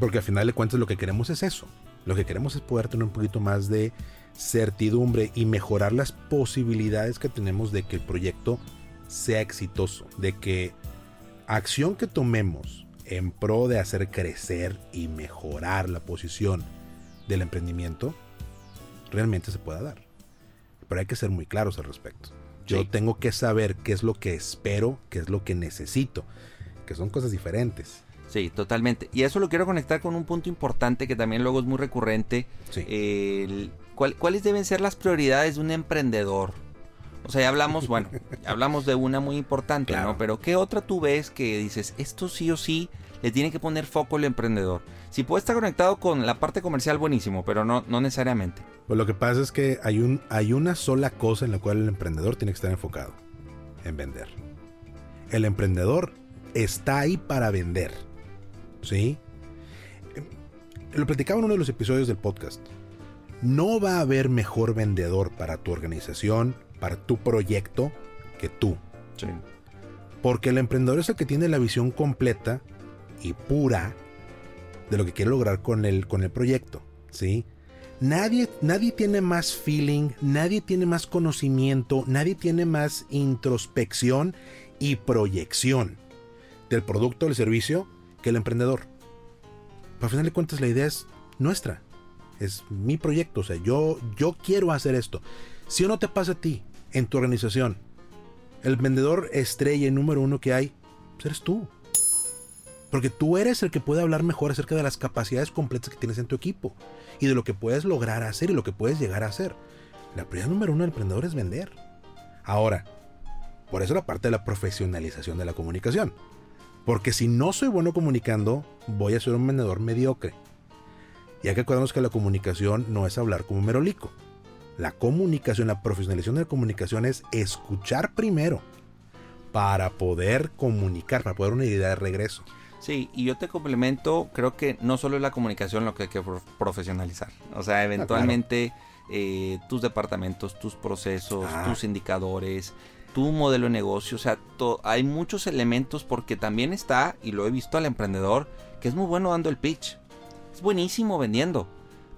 Porque al final de cuentas lo que queremos es eso. Lo que queremos es poder tener un poquito más de certidumbre y mejorar las posibilidades que tenemos de que el proyecto sea exitoso. De que acción que tomemos en pro de hacer crecer y mejorar la posición del emprendimiento realmente se pueda dar. Pero hay que ser muy claros al respecto. Yo Sí. tengo que saber qué es lo que espero, qué es lo que necesito, que son cosas diferentes. Sí, totalmente. Y eso lo quiero conectar con un punto importante que también luego es muy recurrente. Sí. El- ¿cuál- ¿Cuáles deben ser las prioridades de un emprendedor? O sea, ya hablamos, bueno, ya hablamos de una muy importante, Claro. ¿no? Pero ¿qué otra tú ves que dices, esto sí o sí le tiene que poner foco el emprendedor? Si puede estar conectado con la parte comercial, buenísimo, pero no, no necesariamente. Pues lo que pasa es que hay, un, hay una sola cosa en la cual el emprendedor tiene que estar enfocado, en vender. El emprendedor está ahí para vender. ¿Sí? Lo platicaba en uno de los episodios del podcast. No va a haber mejor vendedor para tu organización, para tu proyecto, que tú. Sí. Porque el emprendedor es el que tiene la visión completa y pura de lo que quiere lograr con el, con el proyecto. ¿sí? Nadie, nadie tiene más feeling, nadie tiene más conocimiento, nadie tiene más introspección y proyección del producto o del servicio que el emprendedor. Pero al final de cuentas la idea es nuestra. Es mi proyecto. O sea, yo, yo quiero hacer esto. Si o no te pasa a ti, en tu organización, el vendedor estrella número uno que hay, pues eres tú. Porque tú eres el que puede hablar mejor acerca de las capacidades completas que tienes en tu equipo y de lo que puedes lograr hacer y lo que puedes llegar a hacer. La prioridad número uno del emprendedor es vender. Ahora, por eso la parte de la profesionalización de la comunicación. Porque si no soy bueno comunicando, voy a ser un vendedor mediocre. Y que acordarnos que la comunicación no es hablar como un merolico. La comunicación, la profesionalización de la comunicación es escuchar primero para poder comunicar, para poder una idea de regreso. Sí, y yo te complemento, creo que no solo es la comunicación lo que hay que pro- profesionalizar. O sea, eventualmente eh, tus departamentos, tus procesos, Ah. tus indicadores, tu modelo de negocio, o sea, hay muchos elementos porque también está, y lo he visto al emprendedor, que es muy bueno dando el pitch. Es buenísimo vendiendo,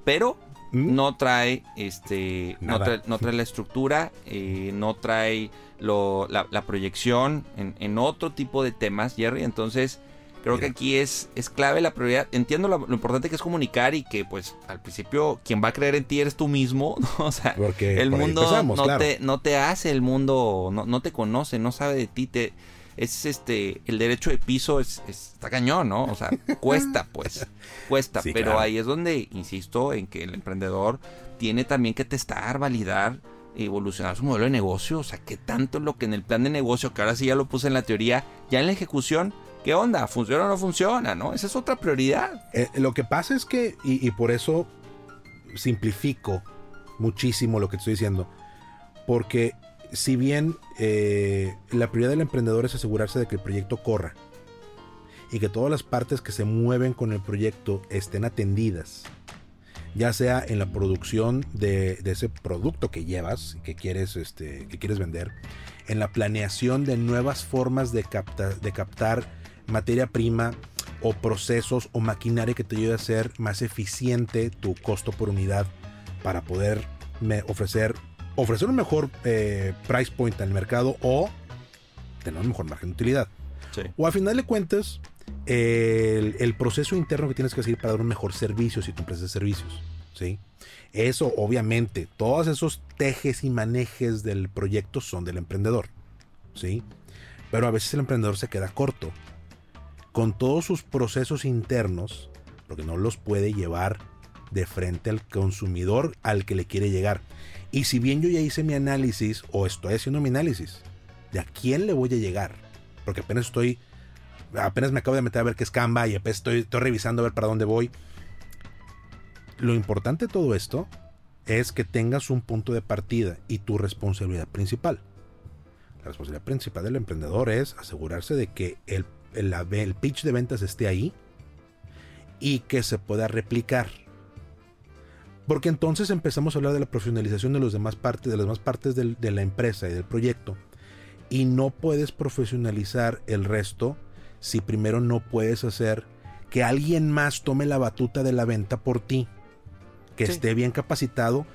pero. No trae este no trae, no trae la estructura eh, no trae lo- la, la proyección en, en otro tipo de temas Jerry. Entonces creo que aquí es, es clave la prioridad. Entiendo lo, lo importante que es comunicar y que pues al principio quien va a creer en ti eres tú mismo ¿no? o sea Porque el mundo no, claro. te, no te hace el mundo no, no te conoce no sabe de ti te es este el derecho de piso es, es- está cañón no o sea cuesta pues cuesta. Sí, pero claro. ahí es donde insisto en que el emprendedor tiene también que testar validar evolucionar su modelo de negocio. O sea que tanto lo que en el plan de negocio que ahora sí ya lo puse en la teoría ya en la ejecución qué onda funciona o no funciona no esa es otra prioridad. Eh, lo que pasa es que, y, y por eso simplifico muchísimo lo que estoy diciendo, porque si bien eh, la prioridad del emprendedor es asegurarse de que el proyecto corra y que todas las partes que se mueven con el proyecto estén atendidas, ya sea en la producción de, ese producto que llevas, que quieres, este, que quieres vender, en la planeación de nuevas formas de, de captar materia prima o procesos o maquinaria que te ayude a hacer más eficiente tu costo por unidad para poder ofrecer, ofrecer un mejor eh, price point el mercado o tener un mejor margen de utilidad. O al final de cuentas, el, proceso interno que tienes que seguir para dar un mejor servicio si tu empresa de servicios. ¿sí? Eso, obviamente, todos esos tejes y manejes del proyecto son del emprendedor. ¿sí? Pero a veces el emprendedor se queda corto con todos sus procesos internos, porque no los puede llevar de frente al consumidor al que le quiere llegar. Y si bien yo ya hice mi análisis o estoy haciendo mi análisis de a quién le voy a llegar, porque apenas estoy apenas me acabo de meter a ver qué es Canva y apenas estoy, revisando a ver para dónde voy. Lo importante de todo esto es que tengas un punto de partida y tu responsabilidad principal. La responsabilidad principal del emprendedor es asegurarse de que el, el, pitch de ventas esté ahí y que se pueda replicar. Porque entonces empezamos a hablar de la profesionalización de, los demás partes, de las demás partes de la empresa y del proyecto. Y no puedes profesionalizar el resto si primero no puedes hacer que alguien más tome la batuta de la venta por ti, que esté bien capacitado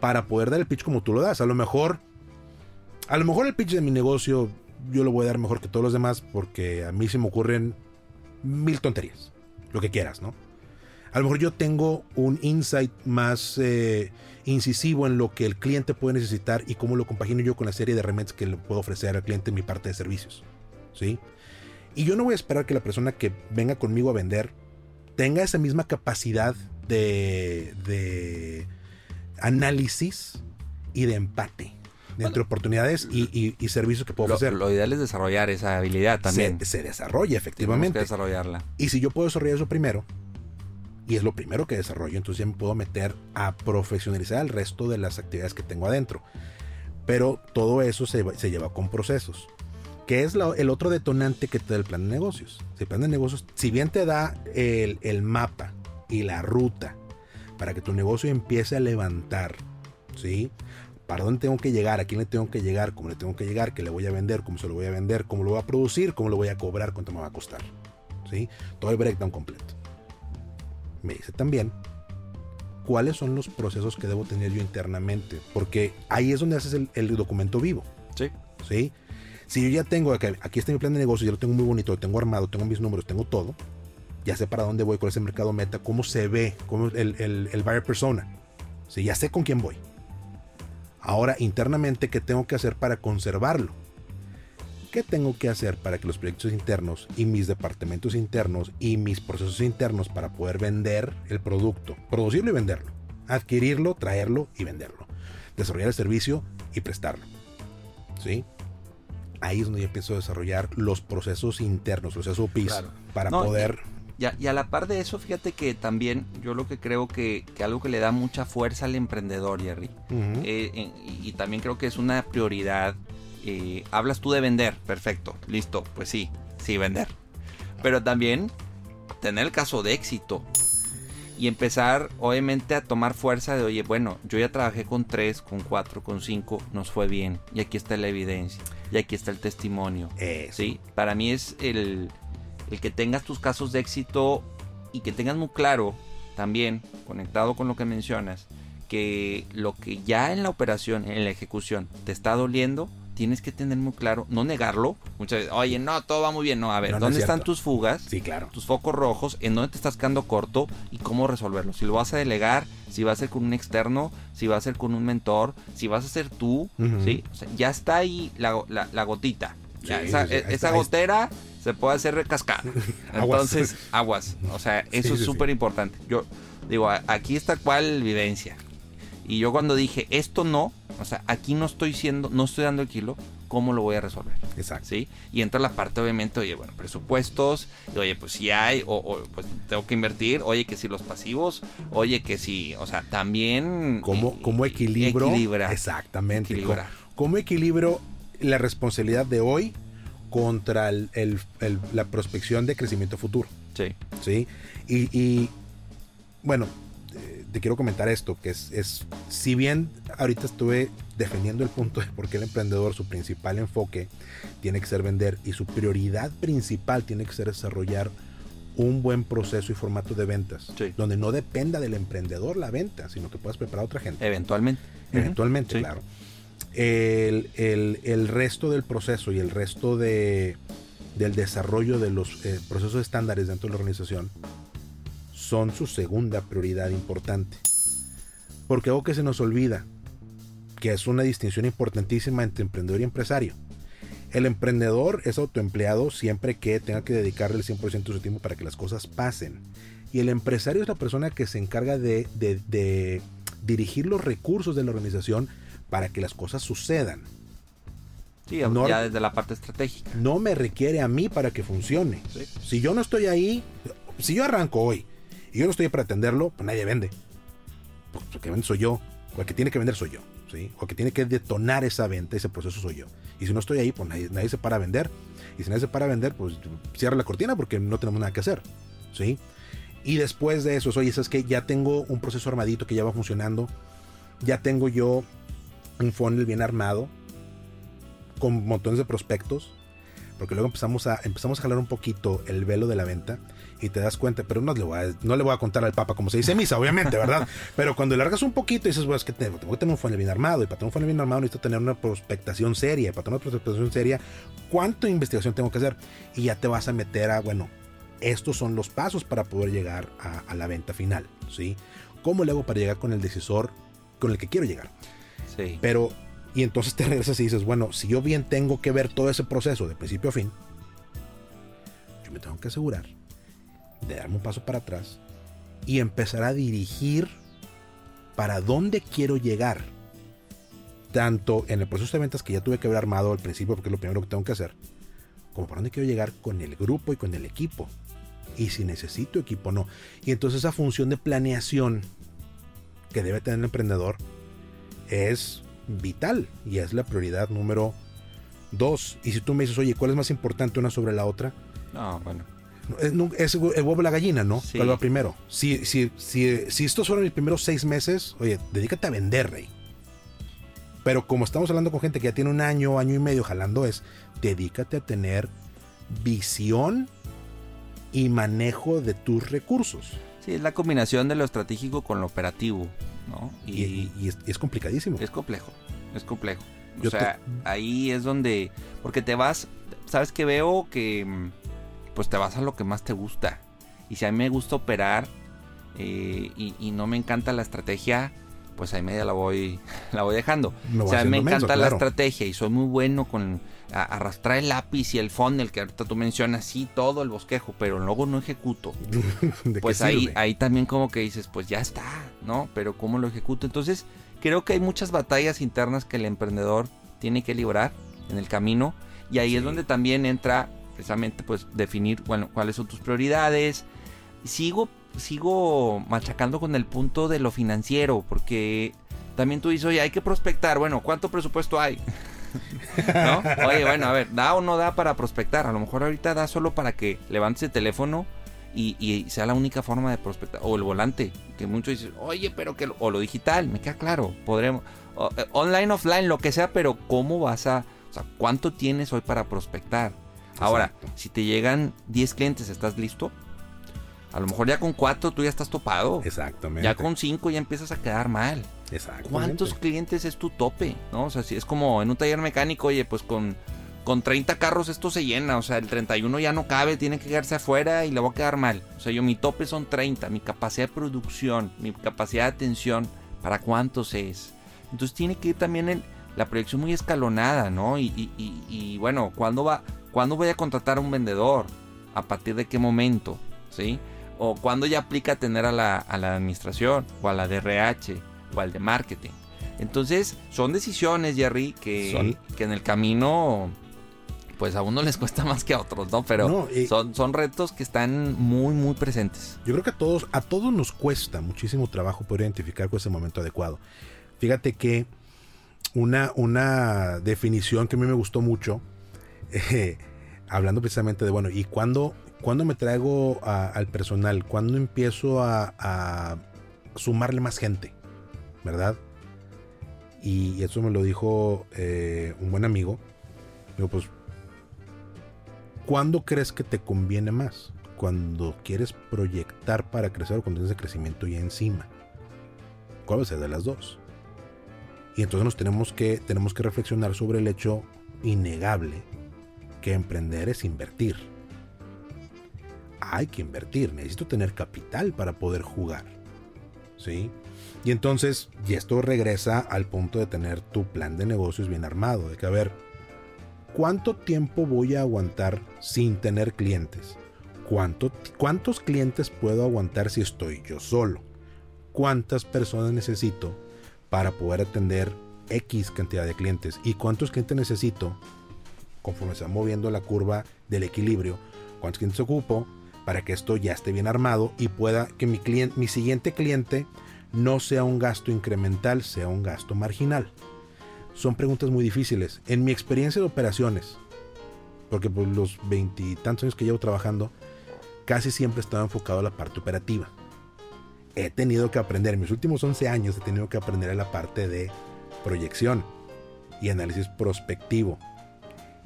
para poder dar el pitch como tú lo das. A lo mejor, a lo mejor el pitch de mi negocio yo lo voy a dar mejor que todos los demás porque a mí se me ocurren mil tonterías, lo que quieras, ¿no? A lo mejor yo tengo un insight más eh, incisivo en lo que el cliente puede necesitar y cómo lo compagino yo con la serie de herramientas que le puedo ofrecer al cliente en mi parte de servicios, ¿sí? Y yo no voy a esperar que la persona que venga conmigo a vender tenga esa misma capacidad de, de análisis y de empate entre oportunidades y, servicios que puedo ofrecer. Lo ideal es desarrollar esa habilidad también. Se, desarrolla, efectivamente. desarrollarla. Y si yo puedo desarrollar eso primero, y es lo primero que desarrollo, entonces ya me puedo meter a profesionalizar el resto de las actividades que tengo adentro. Pero todo eso se, lleva con procesos que es el otro detonante que te da el plan de negocios. El plan de negocios, si bien te da el, mapa y la ruta para que tu negocio empiece a levantar, ¿sí? ¿Para dónde tengo que llegar? ¿A quién le tengo que llegar? ¿Cómo le tengo que llegar? ¿Qué le voy a vender? ¿Cómo se lo voy a vender? ¿Cómo lo voy a producir? ¿Cómo lo voy a cobrar? ¿Cuánto me va a costar? ¿Sí? Todo el breakdown completo. Me dice también cuáles son los procesos que debo tener yo internamente, porque ahí es donde haces el, el documento vivo. Sí. ¿Sí? Si yo ya tengo, aquí está mi plan de negocio, ya lo tengo muy bonito, lo tengo armado, tengo mis números, tengo todo, ya sé para dónde voy, con ese mercado meta, cómo se ve, cómo el, el, el buyer persona. Si ya sé con quién voy. Ahora, internamente, ¿qué tengo que hacer para conservarlo? ¿Qué tengo que hacer para que los proyectos internos y mis departamentos internos y mis procesos internos para poder vender el producto, producirlo y venderlo, adquirirlo, traerlo y venderlo, desarrollar el servicio y prestarlo? ¿Sí? ahí es donde yo empiezo a desarrollar los procesos internos, los SOPs, para poder... Y a, la par de eso, fíjate que también yo lo que creo que, algo que le da mucha fuerza al emprendedor, Jerry, eh, y, también creo que es una prioridad, eh, hablas tú de vender, perfecto, listo, pues sí, sí, vender. Pero también tener el caso de éxito, y empezar obviamente a tomar fuerza de, oye, bueno, yo ya trabajé con 3, con 4, con 5, nos fue bien y aquí está la evidencia y aquí está el testimonio. ¿sí? Para mí es el, el que tengas tus casos de éxito y que tengas muy claro también, conectado con lo que mencionas, que lo que ya en la operación, en la ejecución, te está doliendo, tienes que tener muy claro, no negarlo. Muchas veces, oye, no, todo va muy bien. No, a ver, ¿dónde están tus fugas? Sí, claro. Tus focos rojos, en dónde te estás quedando corto y cómo resolverlo. Si lo vas a delegar, si va a ser con un externo, si va a ser con un mentor, si vas a ser tú, ¿sí? ya está ahí la, gotita. esa, gotera se puede hacer recascar. Entonces, aguas. O sea, eso es súper importante. Yo digo, aquí está cual vivencia. Y yo cuando dije, esto no, o sea, aquí no estoy siendo, no estoy dando el kilo, ¿cómo lo voy a resolver? Exacto. ¿Sí? Y entra la parte, obviamente, oye, bueno, presupuestos, oye, pues si hay, o, pues tengo que invertir, oye, que si los pasivos, oye, que si, o sea, también... ¿Cómo, cómo equilibro? Equilibra. Exactamente. Equilibra. ¿Cómo equilibro la responsabilidad de hoy contra la prospección de crecimiento futuro? Sí. ¿Sí? Y, bueno, eh, te quiero comentar esto, que es, es, si bien ahorita estuve defendiendo el punto de por qué el emprendedor, su principal enfoque tiene que ser vender y su prioridad principal tiene que ser desarrollar un buen proceso y formato de ventas, donde no dependa del emprendedor la venta, sino que puedas preparar a otra gente. Eventualmente. Eventualmente, claro. El, el, resto del proceso y el resto de, del desarrollo de los eh, procesos estándares dentro de la organización son su segunda prioridad importante. Porque algo que se nos olvida, que es una distinción importantísima entre emprendedor y empresario. El emprendedor es autoempleado siempre que tenga que dedicarle el 100% de su tiempo para que las cosas pasen. Y el empresario es la persona que se encarga de, de dirigir los recursos de la organización para que las cosas sucedan. Sí, ya desde la parte estratégica. No me requiere a mí para que funcione. Si yo no estoy ahí, si yo arranco hoy y yo no estoy para atenderlo, pues nadie vende. Porque el que vende soy yo. O el que tiene que vender soy yo. O el que tiene que detonar esa venta, ese proceso soy yo. Y si no estoy ahí, pues nadie, se para a vender. Y si nadie se para a vender, pues cierra la cortina porque no tenemos nada que hacer. ¿sí? Y después de eso, oye, es que ya tengo un proceso armadito que ya va funcionando. Ya tengo yo un funnel bien armado con montones de prospectos, porque luego empezamos a, empezamos a jalar un poquito el velo de la venta y te das cuenta, pero no le voy a, no le voy a contar al papa como se dice misa, obviamente, ¿verdad? pero cuando largas un poquito y dices, bueno, es que tengo, que tener un funnel bien armado y para tener un funnel bien armado necesito tener una prospectación seria y para tener una prospectación seria, ¿cuánto investigación tengo que hacer? Y ya te vas a meter a, bueno, estos son los pasos para poder llegar a, a la venta final, ¿sí? ¿Cómo le hago para llegar con el decisor con el que quiero llegar? Pero, y entonces te regresas y dices, bueno, si yo bien tengo que ver todo ese proceso de principio a fin, yo me tengo que asegurar de darme un paso para atrás y empezar a dirigir para dónde quiero llegar. Tanto en el proceso de ventas que ya tuve que haber armado al principio, porque es lo primero que tengo que hacer, como para dónde quiero llegar con el grupo y con el equipo. Y si necesito equipo no. Y entonces esa función de planeación que debe tener el emprendedor es vital y es la prioridad número dos. Y si tú me dices, oye, ¿cuál es más importante una sobre la otra? No, bueno. Es, el huevo la gallina, ¿no? ¿Cuál va primero? Si, si, si, si estos fueron mis primeros seis meses, oye, dedícate a vender, rey. Pero como estamos hablando con gente que ya tiene un año, año y medio jalando, es dedícate a tener visión y manejo de tus recursos. Sí, es la combinación de lo estratégico con lo operativo. Y, es, complicadísimo. Es complejo, es complejo. o sea, ahí es donde, porque te vas, sabes que veo que mm, pues te vas a lo que más te gusta. Y si a mí me gusta operar eh, y, no me encanta la estrategia, pues ahí media la voy, la voy dejando. o sea, a mí me encanta la estrategia y soy muy bueno con arrastrar el lápiz y el funnel que ahorita tú mencionas, sí, todo el bosquejo, pero luego no ejecuto. pues ahí, ahí también como que dices, pues ya está, ¿no? Pero ¿cómo lo ejecuto? Entonces, creo que hay muchas batallas internas que el emprendedor tiene que librar en el camino y ahí es donde también entra precisamente pues definir, bueno, cuáles son tus prioridades. Sigo, sigo machacando con el punto de lo financiero, porque también tú dices, oye, hay que prospectar, bueno, ¿cuánto presupuesto hay? ¿No? Oye, bueno, a ver, ¿da o no da para prospectar? A lo mejor ahorita da solo para que levantes el teléfono y, sea la única forma de prospectar. O el volante, que muchos dicen, oye, pero que... O lo digital, me queda claro, podremos... Eh, online, offline, lo que sea, pero ¿cómo vas a... O sea, ¿cuánto tienes hoy para prospectar? Ahora, si te llegan 10 clientes, ¿estás listo? A lo mejor ya con 4 tú ya estás topado. Exactamente. Ya con 5 ya empiezas a quedar mal. ¿Cuántos clientes es tu tope? ¿No? O sea, si es como en un taller mecánico, oye, pues con, con 30 carros esto se llena. O sea, el 31 ya no cabe, tiene que quedarse afuera y le va a quedar mal. O sea, yo mi tope son 30. Mi capacidad de producción, mi capacidad de atención, ¿para cuántos es? Entonces tiene que ir también la proyección muy escalonada, ¿no? Y, y, y, bueno, ¿cuándo, va, ¿cuándo voy a contratar a un vendedor? ¿A partir de qué momento? ¿Sí? O cuándo ya aplica tener a la, a la administración o a la DRH o al de marketing. Entonces, son decisiones, Jerry, que, que en el camino, pues a uno les cuesta más que a otros, ¿no? Pero son, son retos que están muy, muy presentes. Yo creo que a todos, a todos nos cuesta muchísimo trabajo poder identificar cuál es el momento adecuado. Fíjate que una, una definición que a mí me gustó mucho, eh, hablando precisamente de, bueno, ¿y cuándo, cuando me traigo al personal? ¿Cuándo empiezo a, sumarle más gente? ¿Verdad? Y eso me lo dijo eh, un buen amigo. Digo, pues, ¿cuándo crees que te conviene más? Cuando quieres proyectar para crecer o cuando tienes el crecimiento ya encima. ¿Cuál va a ser de las dos? Y entonces nos tenemos que, tenemos que reflexionar sobre el hecho innegable que emprender es invertir. Hay que invertir, necesito tener capital para poder jugar. ¿Sí? Y entonces, y esto regresa al punto de tener tu plan de negocios bien armado, de que a ver, ¿cuánto tiempo voy a aguantar sin tener clientes? ¿Cuánto, ¿Cuántos clientes puedo aguantar si estoy yo solo? ¿Cuántas personas necesito para poder atender X cantidad de clientes. ¿Y cuántos clientes necesito conforme se va moviendo la curva del equilibrio? ¿Cuántos clientes ocupo para que esto ya esté bien armado y pueda que mi, cliente, mi siguiente cliente no sea un gasto incremental, sea un gasto marginal? Son preguntas muy difíciles. En mi experiencia de operaciones, porque por los veintitantos años que llevo trabajando, casi siempre he estado enfocado a la parte operativa he tenido que aprender, en mis últimos 11 años he tenido que aprender en la parte de proyección y análisis prospectivo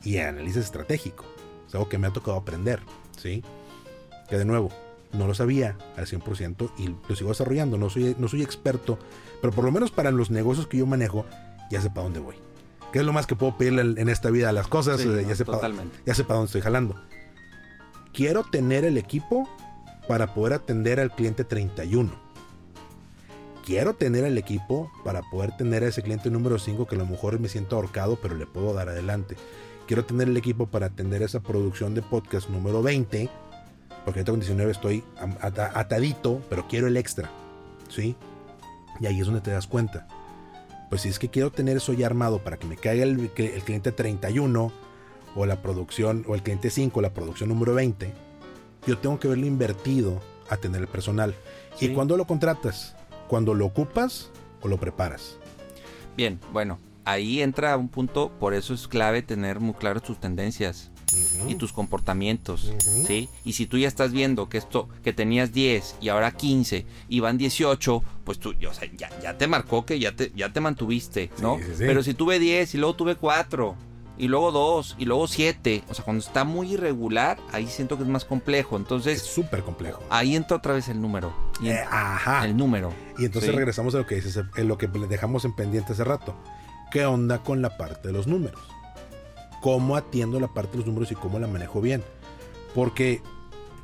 y análisis estratégico. Es algo que me ha tocado aprender, ¿sí? Que de nuevo, no lo sabía al 100% y lo sigo desarrollando. No soy, no soy experto, pero por lo menos para los negocios que yo manejo, ya sé para dónde voy. ¿Qué es lo más que puedo pedirle en esta vida a las cosas? Eh, ya, sé para, ya sé para dónde estoy jalando. Quiero tener el equipo para poder atender al cliente 31 quiero tener el equipo para poder tener a ese cliente número 5 que a lo mejor me siento ahorcado, pero le puedo dar adelante. Quiero tener el equipo para atender esa producción de podcast número 20, porque ahorita con 19 estoy atadito, pero quiero el extra. ¿Sí? Y ahí es donde te das cuenta. Pues si es que quiero tener eso ya armado para que me caiga el, el cliente 31 o la producción o el cliente 5, la producción número 20, yo tengo que verlo invertido a tener el personal. ¿Y cuando lo contratas? cuando lo ocupas o lo preparas. Bien, bueno, ahí entra un punto, por eso es clave tener muy claras tus tendencias. Y tus comportamientos, ¿sí? Y si tú ya estás viendo que esto, que tenías 10 y ahora 15 y van 18, pues tú, o sea, ya, ya te marcó que ya te, ya te mantuviste, ¿no? Pero si tuve 10 y luego tuve 4 y luego dos, y luego siete. O sea, cuando está muy irregular, ahí siento que es más complejo. Entonces. Es súper complejo. Ahí entra otra vez el número. Eh, ajá. El número. Y entonces regresamos a lo que dices, en lo que dejamos en pendiente hace rato. ¿Qué onda con la parte de los números? ¿Cómo atiendo la parte de los números y cómo la manejo bien? Porque,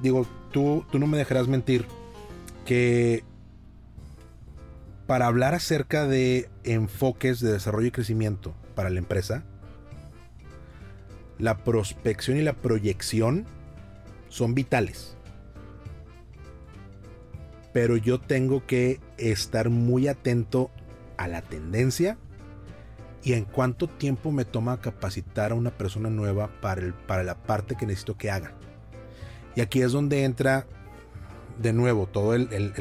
digo, tú, tú no me dejarás mentir que para hablar acerca de enfoques de desarrollo y crecimiento para la empresa, la prospección y la proyección son vitales. Pero yo tengo que estar muy atento a la tendencia y en cuánto tiempo me toma capacitar a una persona nueva para, el, para la parte que necesito que haga. Y aquí es donde entra de nuevo todo el, el,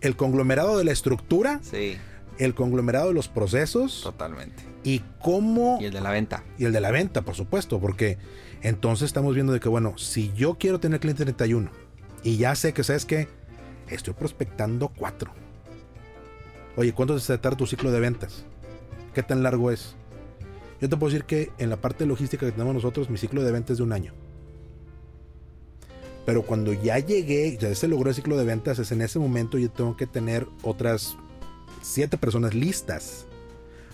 el conglomerado de la estructura. Sí el conglomerado de los procesos. Totalmente. Y cómo... Y el de la venta. Y el de la venta, por supuesto, porque entonces estamos viendo de que, bueno, si yo quiero tener cliente 31 y ya sé que, ¿sabes que Estoy prospectando 4. Oye, ¿cuánto se trata tu ciclo de ventas? ¿Qué tan largo es? Yo te puedo decir que en la parte logística que tenemos nosotros, mi ciclo de ventas es de un año. Pero cuando ya llegué, ya se logró el ciclo de ventas, es en ese momento yo tengo que tener otras siete personas listas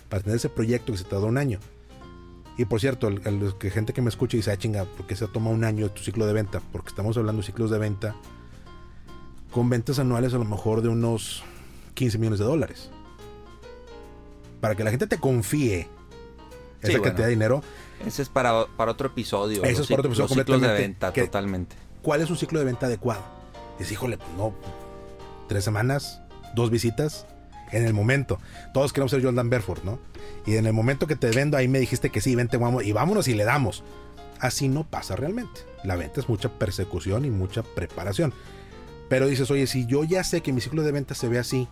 para tener ese proyecto que se tardó un año. Y por cierto, el, que gente que me escucha dice, ah, chinga, ¿por qué se toma un año tu ciclo de venta? Porque estamos hablando de ciclos de venta con ventas anuales a lo mejor de unos 15 millones de dólares. Para que la gente te confíe esa cantidad de dinero. Ese es para, para otro episodio. Eso es para otro episodio ciclos de venta, totalmente. ¿Cuál es un ciclo de venta adecuado? Dice, híjole, pues no, tres semanas, dos visitas, en el momento. Todos queremos ser Jordan Berford, ¿no? Y en el momento que te vendo, ahí me dijiste que sí, vente, vamos, y vámonos y le damos. Así no pasa realmente. La venta es mucha persecución y mucha preparación. Pero dices, oye, si yo ya sé que mi ciclo de venta se ve así,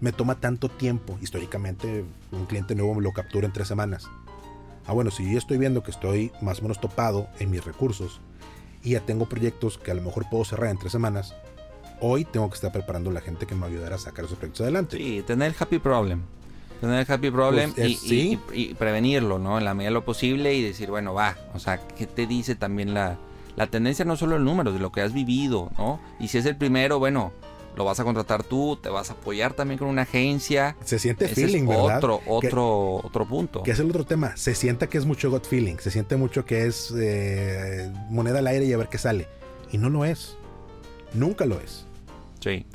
me toma tanto tiempo. Históricamente, un cliente nuevo me lo captura en tres semanas. Ah, bueno, si yo estoy viendo que estoy más o menos topado en mis recursos y ya tengo proyectos que a lo mejor puedo cerrar en tres semanas, hoy tengo que estar preparando a la gente que me ayudará a sacar esos proyectos adelante. Sí, tener happy problem. Tener happy problem Pues, y, y- y prevenirlo, ¿no? En la medida de lo posible y decir, bueno, va. O sea, ¿qué te dice también la, la tendencia? No solo el número, de lo que has vivido, ¿no? Y si es el primero, bueno, lo vas a contratar tú, te vas a apoyar también con una agencia. Se siente Ese feeling, es ¿verdad? otro, Que- otro, otro punto. Que es el otro tema. Se sienta que es mucho gut feeling. Se siente mucho que es eh, moneda al aire y a ver qué sale. Y no lo es. Nunca lo es. Sí.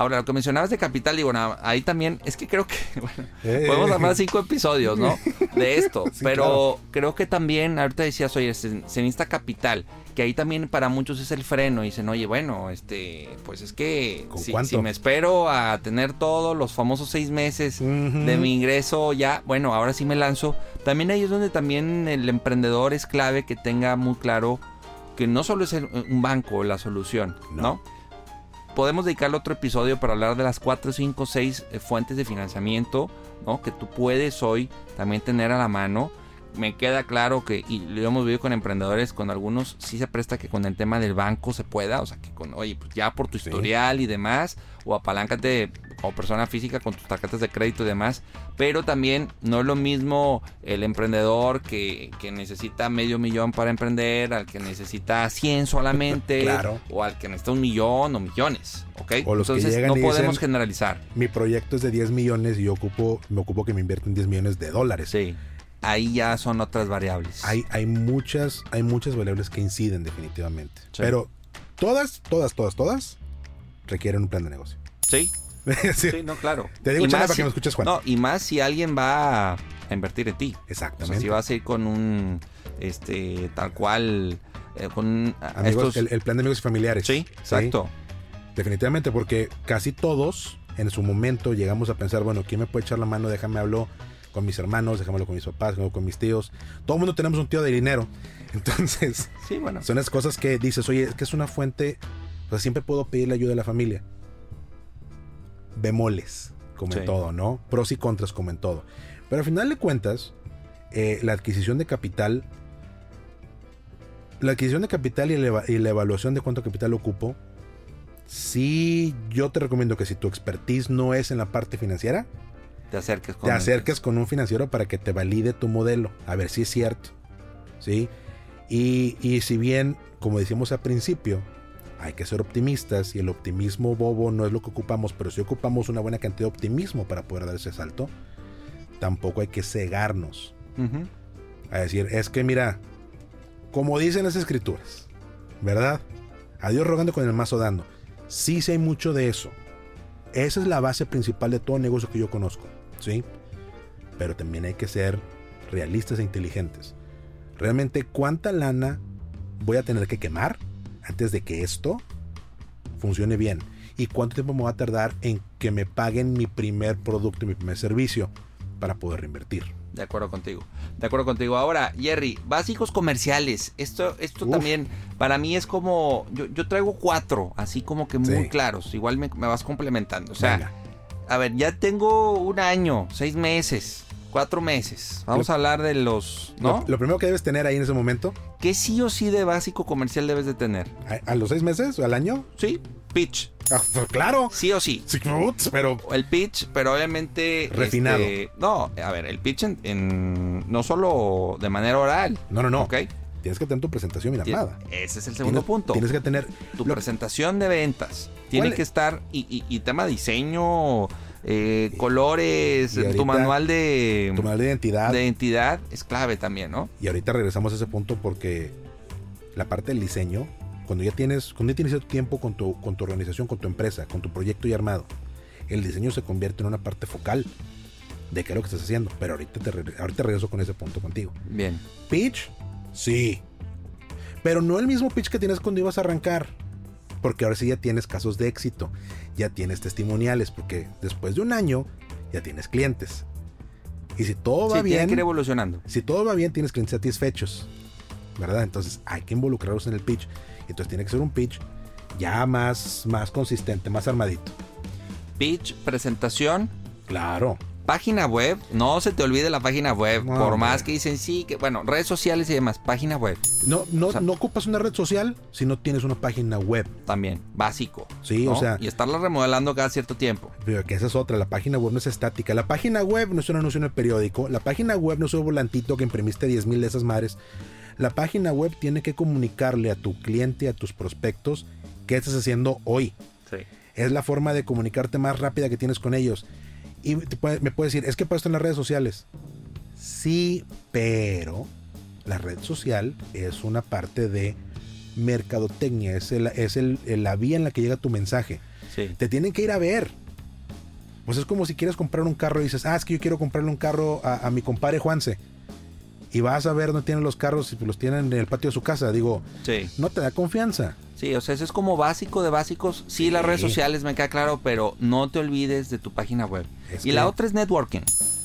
Ahora, lo que mencionabas de capital, digo, ahí también, es que creo que, bueno, Eh. podemos armar cinco episodios, ¿no? De esto. Sí, pero creo que también, ahorita decías, oye, se, se necesita capital. Que ahí también para muchos es el freno. Y dicen, oye, bueno, este, pues es que ¿Con si, me espero a tener todos los famosos seis meses de mi ingreso, ya, bueno, ahora sí me lanzo. También ahí es donde también el emprendedor es clave que tenga muy claro que no solo es el- un banco la solución, No. ¿no? Podemos dedicarle otro episodio para hablar de las 4, 5, 6 fuentes de financiamiento, ¿no? Que tú puedes hoy también tener a la mano. Me queda claro que, y lo hemos vivido con emprendedores, con algunos sí se presta que con el tema del banco se pueda, o sea, que con, oye, pues ya por tu Sí. historial y demás, o apaláncate como persona física con tus tarjetas de crédito y demás, pero también no es lo mismo el emprendedor que, que necesita medio millón para emprender, al que necesita 100 solamente, Claro. o al que necesita un millón o millones, ¿ok? O los que Entonces llegan no podemos dicen- generalizar. Mi proyecto es de 10 millones y yo ocupo, me ocupo que me invierten 10 millones de dólares. Sí, ahí ya son otras variables. Hay, hay muchas, hay muchas variables que inciden definitivamente. Sí. Pero todas, todas, todas, todas requieren un plan de negocio. Sí, Sí. sí, no, claro. Te digo, Y más para que me escuches, Juan. No, y más si alguien va a invertir en ti. O sea, Exactamente. si vas a ir con un, este, tal cual, eh, con Amigos, estos... el, el plan de negocios familiares. Sí, exacto. Definitivamente, porque casi todos en su momento llegamos a pensar, bueno, ¿quién me puede echar la mano? Déjame hablo con mis hermanos, déjame hablo con mis papás, con mis tíos. Todo el mundo tenemos un tío de dinero. Entonces, Sí, bueno. son las cosas que dices, oye, es que es una fuente, o sea, siempre puedo pedirle ayuda a la familia. Bemoles, como en todo, ¿no? Pros y contras, como en todo. Pero al final de cuentas, eh, la adquisición de capital, la adquisición de capital y la, eva- y la evaluación de cuánto capital ocupo, sí, yo te recomiendo que si tu expertise no es en la parte financiera, Te acerques con te acerques con un financiero para que te valide tu modelo, a ver si es cierto. ¿Sí? Y, y si bien, como decíamos al principio, hay que ser optimistas y el optimismo bobo no es lo que ocupamos, pero si ocupamos una buena cantidad de optimismo para poder dar ese salto, tampoco hay que cegarnos a decir, es que mira, como dicen las escrituras, ¿verdad? A Dios rogando con el mazo dando. Sí, sí hay mucho de eso. Esa es la base principal de todo negocio que yo conozco, ¿sí? Pero también hay que ser realistas e inteligentes. Realmente, ¿cuánta lana voy a tener que quemar antes de que esto funcione bien? ¿Y cuánto tiempo me va a tardar en que me paguen mi primer producto y mi primer servicio para poder reinvertir? De acuerdo contigo. De acuerdo contigo. Ahora, Jerry, básicos comerciales. Esto, esto Uf. también para mí es como. Yo, yo traigo cuatro, así como que muy Sí. claros. Igual me, me vas complementando. O sea, Venga. a ver, ya tengo un año, seis meses, cuatro meses. Vamos Lo- a hablar de los. ¿No? Lo, lo primero que debes tener ahí en ese momento, ¿Qué sí o sí de básico comercial debes de tener? a, a los seis meses o al año, Sí, pitch. ah, pues claro, Sí o sí. sí, pero El pitch, pero obviamente. Refinado. este, no, a ver, el pitch en, en- no solo de manera oral. no, no, no, ¿Ok? tienes que tener tu presentación bien armada. Ese es el segundo Tienes- punto. Tienes que tener tu lo- presentación de ventas tiene ¿Cuál- que estar y, y- y tema diseño eh, colores tu manual de, tu manual de identidad. de identidad es clave también no Y ahorita regresamos a ese punto porque la parte del diseño, cuando ya tienes, cuando ya tienes ese tiempo con tu, con tu organización, con tu empresa, con tu proyecto ya armado, el diseño se convierte en una parte focal de qué es lo que estás haciendo. Pero ahorita te, ahorita regreso con ese punto contigo. bien Pitch, sí. Pero no el mismo pitch que tienes cuando ibas a arrancar. Porque ahora sí ya tienes casos de éxito. Ya tienes testimoniales. Porque después de un año ya tienes clientes. Y si todo va sí, bien. que ir evolucionando Si todo va bien, tienes clientes satisfechos. ¿Verdad? Entonces hay que involucrarlos en el pitch. Entonces tiene que ser un pitch ya más, más consistente, más armadito. pitch, presentación. Claro. Página web, no se te olvide la página web, por más que dicen sí, que bueno, redes sociales y demás, página web No, no, O sea- no ocupas una red social si no tienes una página web. también, básico. Sí, ¿no? o sea- Y estarla remodelando cada cierto tiempo. Pero que esa es otra, la página web no es estática. La página web no es un anuncio en el periódico. La página web no es un volantito que imprimiste 10 mil de esas madres. La página web tiene que comunicarle a tu cliente y a tus prospectos qué estás haciendo hoy. Sí. Es la forma de comunicarte más rápida que tienes con ellos. Y puede- me puedes decir, es que para esto en las redes sociales. Sí, pero la red social es una parte de mercadotecnia, es, el- es el- la vía en la que llega tu mensaje. Sí. Te tienen que ir a ver. Pues es como si quieres comprar un carro y dices, ah, es que yo quiero comprarle un carro a, a mi compadre Juanse. Y vas a ver dónde tienen los carros y los tienen en el patio de su casa. Digo, Sí. no te da confianza. Sí, o sea, eso es como básico de básicos. Sí, las redes sociales me queda claro, pero no te olvides de tu página web. Es y la otra es networking.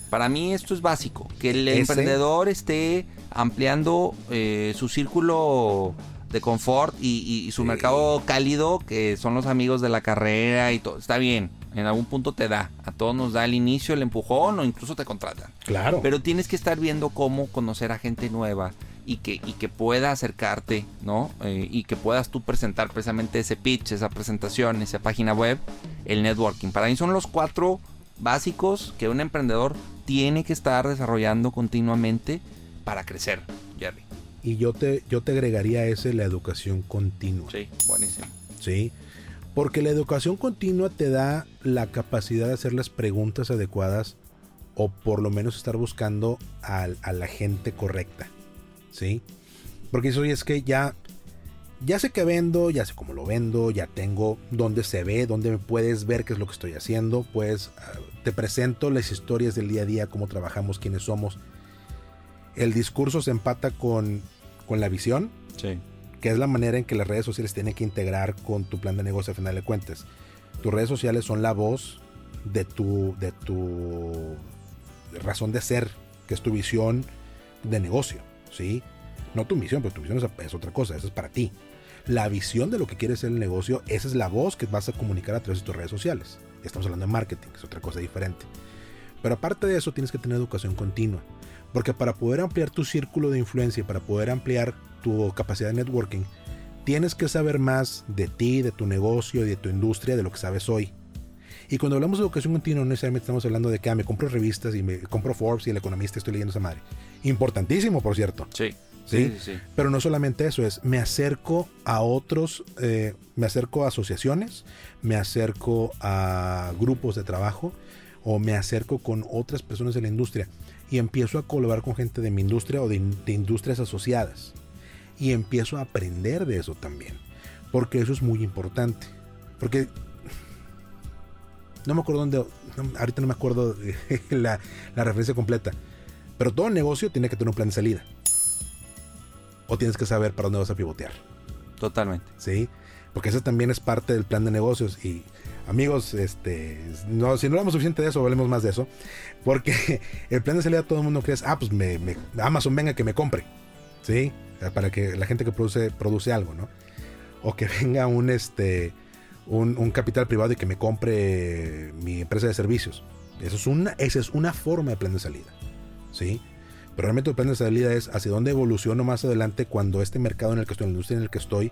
Para mí esto es básico, que el Ese- emprendedor esté ampliando eh, su círculo de confort y, y- y su mercado cálido, que son los amigos de la carrera y todo. Está bien, en algún punto te da. A todos nos da el inicio, el empujón o incluso te contratan. Claro. Pero tienes que estar viendo cómo conocer a gente nueva y que, y que pueda acercarte, ¿no? Eh, y que puedas tú presentar precisamente ese pitch, esa presentación, esa página web, el networking. Para mí son los cuatro básicos que un emprendedor tiene que estar desarrollando continuamente para crecer, Jerry. y yo te, yo te agregaría a ese la educación continua. Sí, buenísimo. ¿sí? Porque la educación continua te da la capacidad de hacer las preguntas adecuadas o por lo menos estar buscando a, la gente correcta, ¿sí? Porque eso es que ya, ya sé que vendo, ya sé cómo lo vendo, ya tengo dónde se ve, dónde me puedes ver qué es lo que estoy haciendo, pues ah, te presento las historias del día a día, cómo trabajamos, quiénes somos. El discurso se empata con, con la visión, Sí. Es la manera en que las redes sociales tienen que integrar con tu plan de negocio a final de cuentas. Tus redes sociales son la voz de tu, de tu razón de ser, que es tu visión de negocio, ¿sí? No tu misión, pero tu visión es, otra cosa, eso es para ti. La visión de lo que quieres ser el negocio, esa es la voz que vas a comunicar a través de tus redes sociales. Estamos hablando de marketing, es otra cosa diferente. Pero aparte de eso, tienes que tener educación continua. Porque para poder ampliar tu círculo de influencia y para poder ampliar tu capacidad de networking, tienes que saber más de ti, de tu negocio y de tu industria, de lo que sabes hoy. Y cuando hablamos de educación continua, no necesariamente estamos hablando de que ah, me compro revistas y me compro Forbes y el economista estoy leyendo esa madre. Importantísimo, por cierto. Sí. ¿sí? Sí, sí, sí. Pero no solamente eso, es me acerco a otros, eh, me acerco a asociaciones, me acerco a grupos de trabajo o me acerco con otras personas de la industria y empiezo a colaborar con gente de mi industria o de industrias asociadas y empiezo a aprender de eso también, porque eso es muy importante, porque no me acuerdo dónde, no- ahorita no me acuerdo la, la referencia completa, pero todo negocio tiene que tener un plan de salida o tienes que saber para dónde vas a pivotear, Totalmente. ¿sí? Porque eso también es parte del plan de negocios y amigos, este, no, si no hablamos suficiente de eso, hablemos más de eso, porque el plan de salida todo el mundo cree, ah, pues me, me- Amazon venga que me compre, ¿sí? Para que la gente que produce, produce algo, ¿no? O que venga un, este, un, capital privado y que me compre mi empresa de servicios. Eso es una, esa es una forma de plan de salida, ¿sí? Pero realmente el plan de salida es hacia dónde evoluciono más adelante cuando este mercado en el que estoy, en la industria en el que estoy,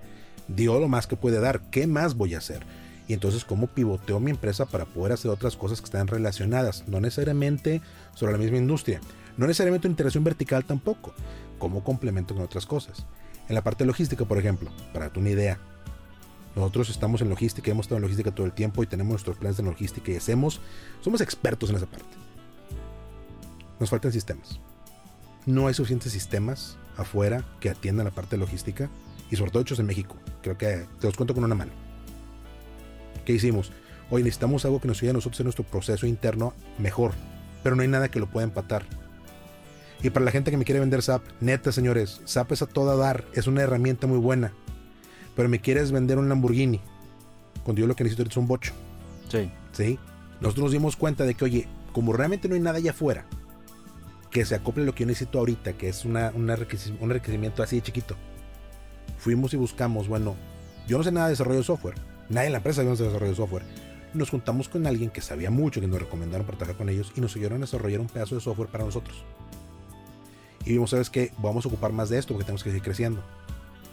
dio lo más que puede dar. ¿Qué más voy a hacer? Y entonces, ¿cómo pivoteo mi empresa para poder hacer otras cosas que están relacionadas? No necesariamente sobre la misma industria. No necesariamente una integración vertical tampoco. ¿Cómo complemento con otras cosas? En la parte logística, por ejemplo, para darte una idea. Nosotros estamos en logística, hemos estado en logística todo el tiempo y tenemos nuestros planes de logística y hacemos, somos expertos en esa parte. Nos faltan sistemas. No hay suficientes sistemas afuera que atiendan la parte logística y sobre todo hechos en México. Creo que te los cuento con una mano. ¿Qué hicimos? Hoy necesitamos algo que nos ayude a nosotros en nuestro proceso interno mejor, pero no hay nada que lo pueda empatar. Y para la gente que me quiere vender SAP, neta señores, SAP es a toda dar, es una herramienta muy buena. Pero me quieres vender un Lamborghini, cuando yo lo que necesito es un bocho. Sí. ¿sí? Nosotros nos dimos cuenta de que, oye, como realmente no hay nada allá afuera que se acople a lo que yo necesito ahorita, que es una, una requisi- un requerimiento así de chiquito, fuimos y buscamos, bueno, yo no sé nada de desarrollo de software, nadie en la empresa sabe de desarrollo de software. nos juntamos con alguien que sabía mucho, que nos recomendaron para trabajar con ellos y nos ayudaron a desarrollar un pedazo de software para nosotros. Y vimos, ¿sabes qué? Vamos a ocupar más de esto porque tenemos que seguir creciendo.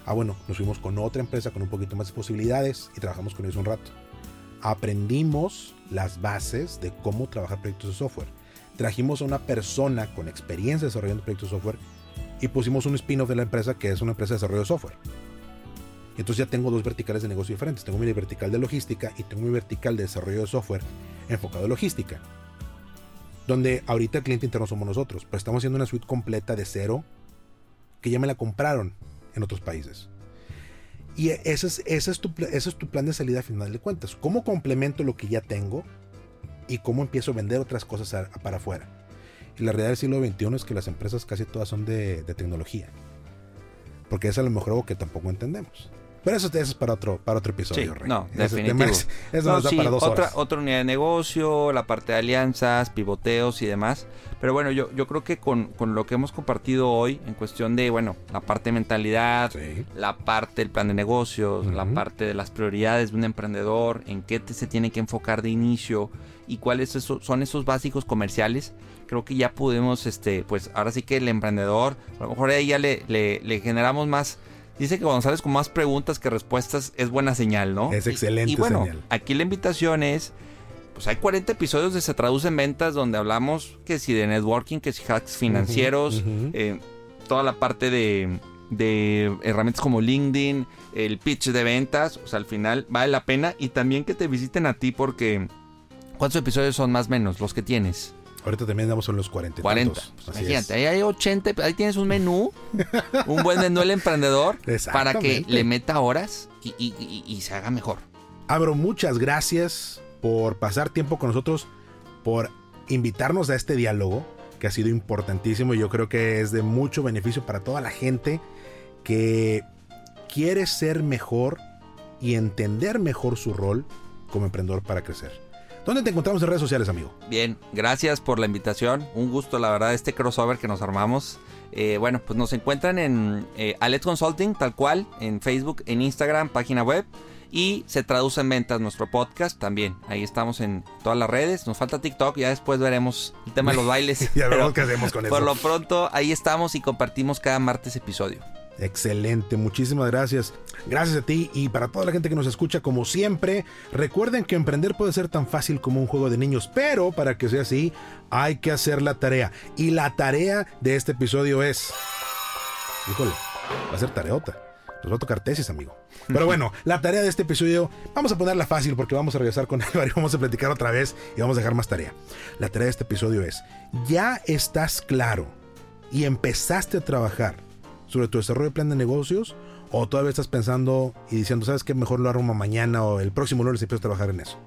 Ah, bueno, nos fuimos con otra empresa con un poquito más de posibilidades y trabajamos con ellos un rato. Aprendimos las bases de cómo trabajar proyectos de software. Trajimos a una persona con experiencia desarrollando proyectos de software y pusimos un spin-off de la empresa que es una empresa de desarrollo de software. Entonces ya tengo dos verticales de negocio diferentes. Tengo mi vertical de logística y tengo mi vertical de desarrollo de software enfocado en logística. Donde ahorita el cliente interno somos nosotros. Pero estamos haciendo una suite completa de cero que ya me la compraron en otros países. Y ese es, tu plan de salida a final de cuentas. ¿Cómo complemento lo que ya tengo y cómo empiezo a vender otras cosas para afuera? Y la realidad del siglo XXI es que las empresas casi todas son de, de tecnología. Porque es a lo mejor algo que tampoco entendemos. Pero eso, es para otro, para otro episodio, sí, No, definitivo. eso nos da para dos otra, Otra unidad de negocio, la parte de alianzas, pivoteos y demás. Pero bueno, yo, yo creo que con, con lo que hemos compartido hoy, en cuestión de, bueno, la parte de mentalidad, la parte del plan de negocios, la parte de las prioridades de un emprendedor, en qué te, se tiene que enfocar de inicio y cuáles son esos básicos comerciales, creo que ya podemos, este, pues ahora sí que el emprendedor, a lo mejor ahí ya le, le, le generamos más Dice que cuando sales con más preguntas que respuestas es buena señal, ¿no? Es excelente y, bueno, Aquí la invitación es, pues hay 40 episodios de Se Traduce en Ventas donde hablamos que si de networking, que si hacks financieros, eh, toda la parte de, de herramientas como LinkedIn, el pitch de ventas, o sea, al final vale la pena y también que te visiten a ti porque ¿cuántos episodios son más o menos los que tienes? Ahorita también damos en los 40. 40. Imagínate, ahí hay 80, ahí tienes un menú, un buen menú el emprendedor para que le meta horas y, se haga mejor. Abro, muchas gracias por pasar tiempo con nosotros, por invitarnos a este diálogo que ha sido importantísimo y yo creo que es de mucho beneficio para toda la gente que quiere ser mejor y entender mejor su rol como emprendedor para crecer. ¿Dónde te encontramos en redes sociales, amigo? Bien, gracias por la invitación. Un gusto, la verdad, este crossover que nos armamos. Eh, bueno, pues nos encuentran en eh, Alet Consulting, tal cual, en Facebook, en Instagram, página web. Y se traduce en ventas nuestro podcast también. Ahí estamos en todas las redes. Nos falta TikTok, ya después veremos el tema de los bailes. ya veremos qué hacemos con eso. Por lo pronto, ahí estamos y compartimos cada martes episodio. Excelente, muchísimas gracias. Gracias a ti y para toda la gente que nos escucha como siempre. Recuerden que emprender puede ser tan fácil como un juego de niños, pero para que sea así hay que hacer la tarea. Y la tarea de este episodio es... Híjole, va a ser tareota. Nos va a tocar tesis, amigo. Pero bueno, la tarea de este episodio, vamos a ponerla fácil porque vamos a regresar con Álvaro y vamos a platicar otra vez y vamos a dejar más tarea. La tarea de este episodio es, ya estás claro y empezaste a trabajar sobre tu desarrollo de plan de negocios o todavía estás pensando y diciendo, ¿sabes qué? Mejor lo armo mañana o el próximo lunes empiezo a trabajar en eso.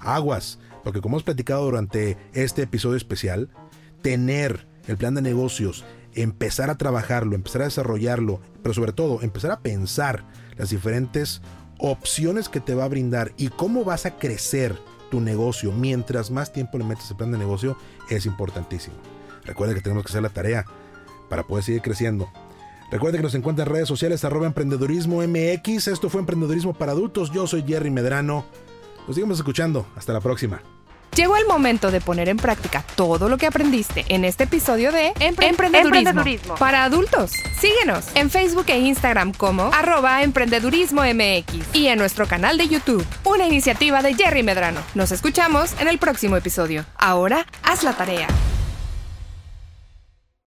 Aguas, porque como hemos platicado durante este episodio especial, tener el plan de negocios, empezar a trabajarlo, empezar a desarrollarlo, pero sobre todo empezar a pensar las diferentes opciones que te va a brindar y cómo vas a crecer tu negocio mientras más tiempo le metes el plan de negocio es importantísimo. Recuerda que tenemos que hacer la tarea para poder seguir creciendo. Recuerden que nos encuentran en redes sociales arroba emprendedurismo MX. Esto fue Emprendedurismo para Adultos. Yo soy Jerry Medrano. Nos seguimos escuchando. Hasta la próxima. Llegó el momento de poner en práctica todo lo que aprendiste en este episodio de emprendedurismo, para adultos. Síguenos en Facebook e Instagram como arroba emprendedurismo MX y en nuestro canal de YouTube, una iniciativa de Jerry Medrano. Nos escuchamos en el próximo episodio. Ahora, haz la tarea.